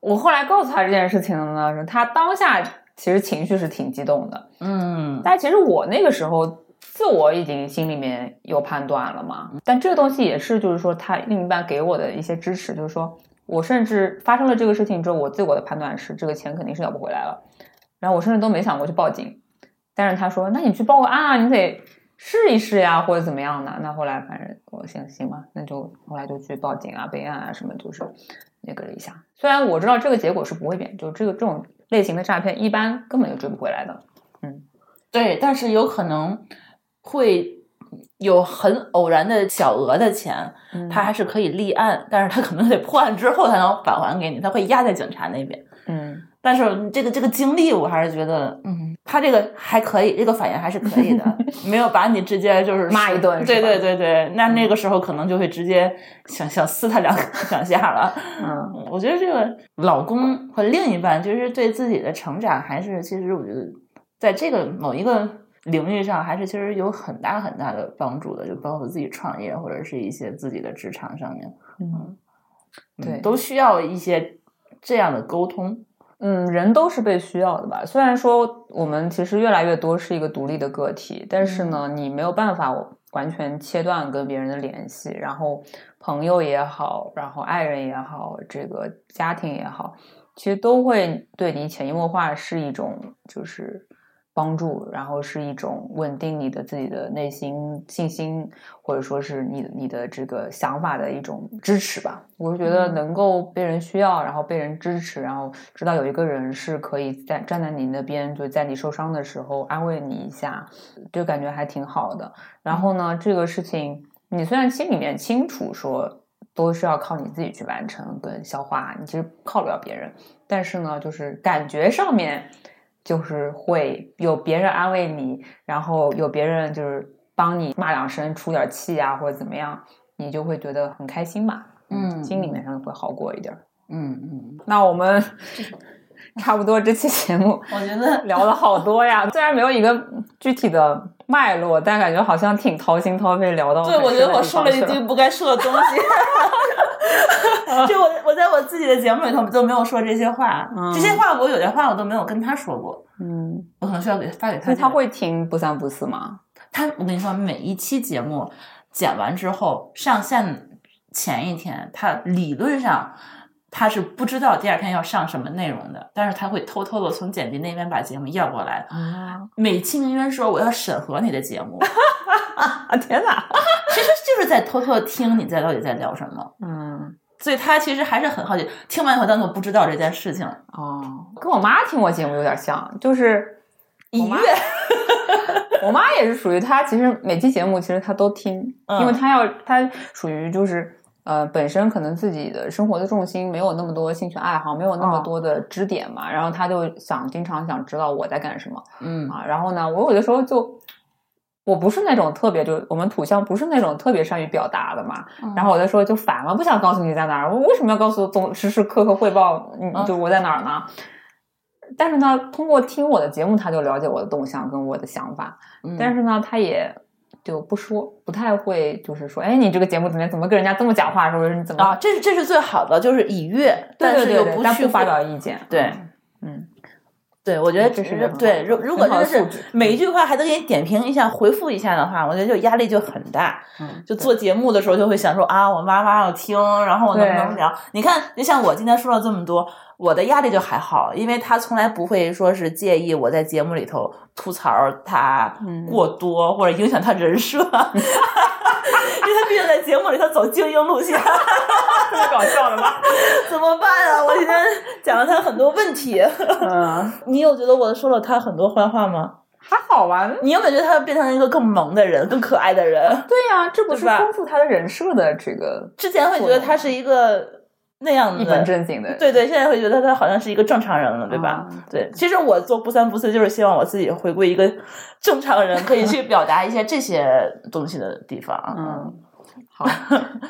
我后来告诉他这件事情呢，是他当下其实情绪是挺激动的，嗯但其实我那个时候自我已经心里面有判断了嘛。但这个东西也是，就是说他另一半给我的一些支持，就是说我甚至发生了这个事情之后，我自我的判断是这个钱肯定是要不回来了，然后我甚至都没想过去报警。但是他说：“那你去报个案啊，你得试一试呀，或者怎么样的。”那后来反正我行行吧，那就后来就去报警啊、备案啊什么，就是那个了一下。虽然我知道这个结果是不会变，就这个这种类型的诈骗一般根本就追不回来的。嗯对，但是有可能会有很偶然的小额的钱，嗯他还是可以立案，但是他可能得破案之后才能返还给你，他会压在警察那边。嗯。但是这个这个经历，我还是觉得，嗯，他这个还可以，这个反应还是可以的，没有把你直接就是骂一顿对对对对，那那个时候可能就会直接想想撕他两两下 了。嗯我觉得这个老公和另一半，就是对自己的成长，还是其实我觉得在这个某一个领域上，还是其实有很大很大的帮助的，就包括自己创业或者是一些自己的职场上面，嗯嗯对都需要一些这样的沟通。嗯，人都是被需要的吧？虽然说我们其实越来越多是一个独立的个体，但是呢，你没有办法完全切断跟别人的联系，然后朋友也好，然后爱人也好，这个家庭也好，其实都会对你潜移默化是一种就是帮助，然后是一种稳定你的自己的内心信心，或者说是你你的这个想法的一种支持吧。我是觉得嗯能够被人需要，然后被人支持，然后知道有一个人是可以在站在你那边，就在你受伤的时候安慰你一下，就感觉还挺好的。然后呢，这个事情你虽然心里面清楚说都是要靠你自己去完成跟消化，你其实靠不了别人，但是呢，就是感觉上面就是会有别人安慰你，然后有别人就是帮你骂两声、出点气啊，或者怎么样，你就会觉得很开心嘛。嗯心里面上会好过一点。嗯嗯，那我们 差不多这期节目我觉得聊了好多呀，虽然没有一个具体的脉络，但感觉好像挺掏心掏肺聊到对，我觉得我说了一句不该说的东西。就我我在我自己的节目里头都没有说这些话，嗯这些话我有些话我都没有跟他说过，嗯，我可能需要给发给他。所以他会听不三不四吗？他，我跟你说，每一期节目剪完之后上线前一天，他理论上他是不知道第二天要上什么内容的，但是他会偷偷的从剪辑那边把节目要过来，啊美其名曰说我要审核你的节目，啊！天哪！其实就是在偷偷的听你在到底在聊什么。嗯所以他其实还是很好奇，听完以后当做不知道这件事情。哦，跟我妈听我节目有点像，就是一我妈月，我妈也是属于她，其实每期节目其实她都听，嗯因为她要她属于就是呃本身可能自己的生活的重心没有那么多兴趣爱好，没有那么哦多的支点嘛，然后她就想经常想知道我在干什么嗯啊，然后呢，我有的时候就。我不是那种特别就我们土象不是那种特别善于表达的嘛，然后我就说就烦了，不想告诉你在哪儿，我为什么要告诉总时时刻刻汇报，嗯，就我在哪儿呢？但是呢，通过听我的节目，他就了解我的动向跟我的想法，但是呢，他也就不说，不太会就是说，哎，你这个节目怎么？怎么跟人家这么讲话？说是你怎么啊？这是这是最好的，就是以悦，对对对，不去发表意见，对，嗯。对，我觉得这是对。如如果真的是每一句话还得给你点评一下、回复一下的话，我觉得就压力就很大。嗯，就做节目的时候就会想说啊，我妈妈要听，然后我能不能聊？你看，就像我今天说了这么多，我的压力就还好，因为他从来不会说是介意我在节目里头吐槽他过多或者影响他人设，因为他毕竟在节目里头走精英路线。特别搞笑的吗？怎么办啊？我今天讲了他很多问题。嗯，你有觉得我说了他很多坏话吗？还好吧。你有没有觉得他变成一个更萌的人，更可爱的人？对呀，这不是丰富他的人设的这个。之前会觉得他是一个那样的一本正经的，对对。现在会觉得他好像是一个正常人了，对吧？对。其实我做不三不四，就是希望我自己回归一个正常人，可以去表达一些这些东西的地方。嗯。好，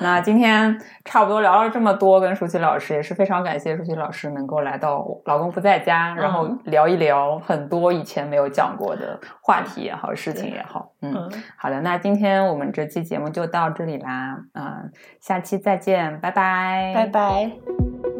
那今天差不多聊了这么多，跟舒淇老师也是非常感谢舒淇老师能够来到老公不在家，然后聊一聊很多以前没有讲过的话题也好，事情也好。嗯，好的，那今天我们这期节目就到这里啦，嗯，下期再见，拜拜，拜拜。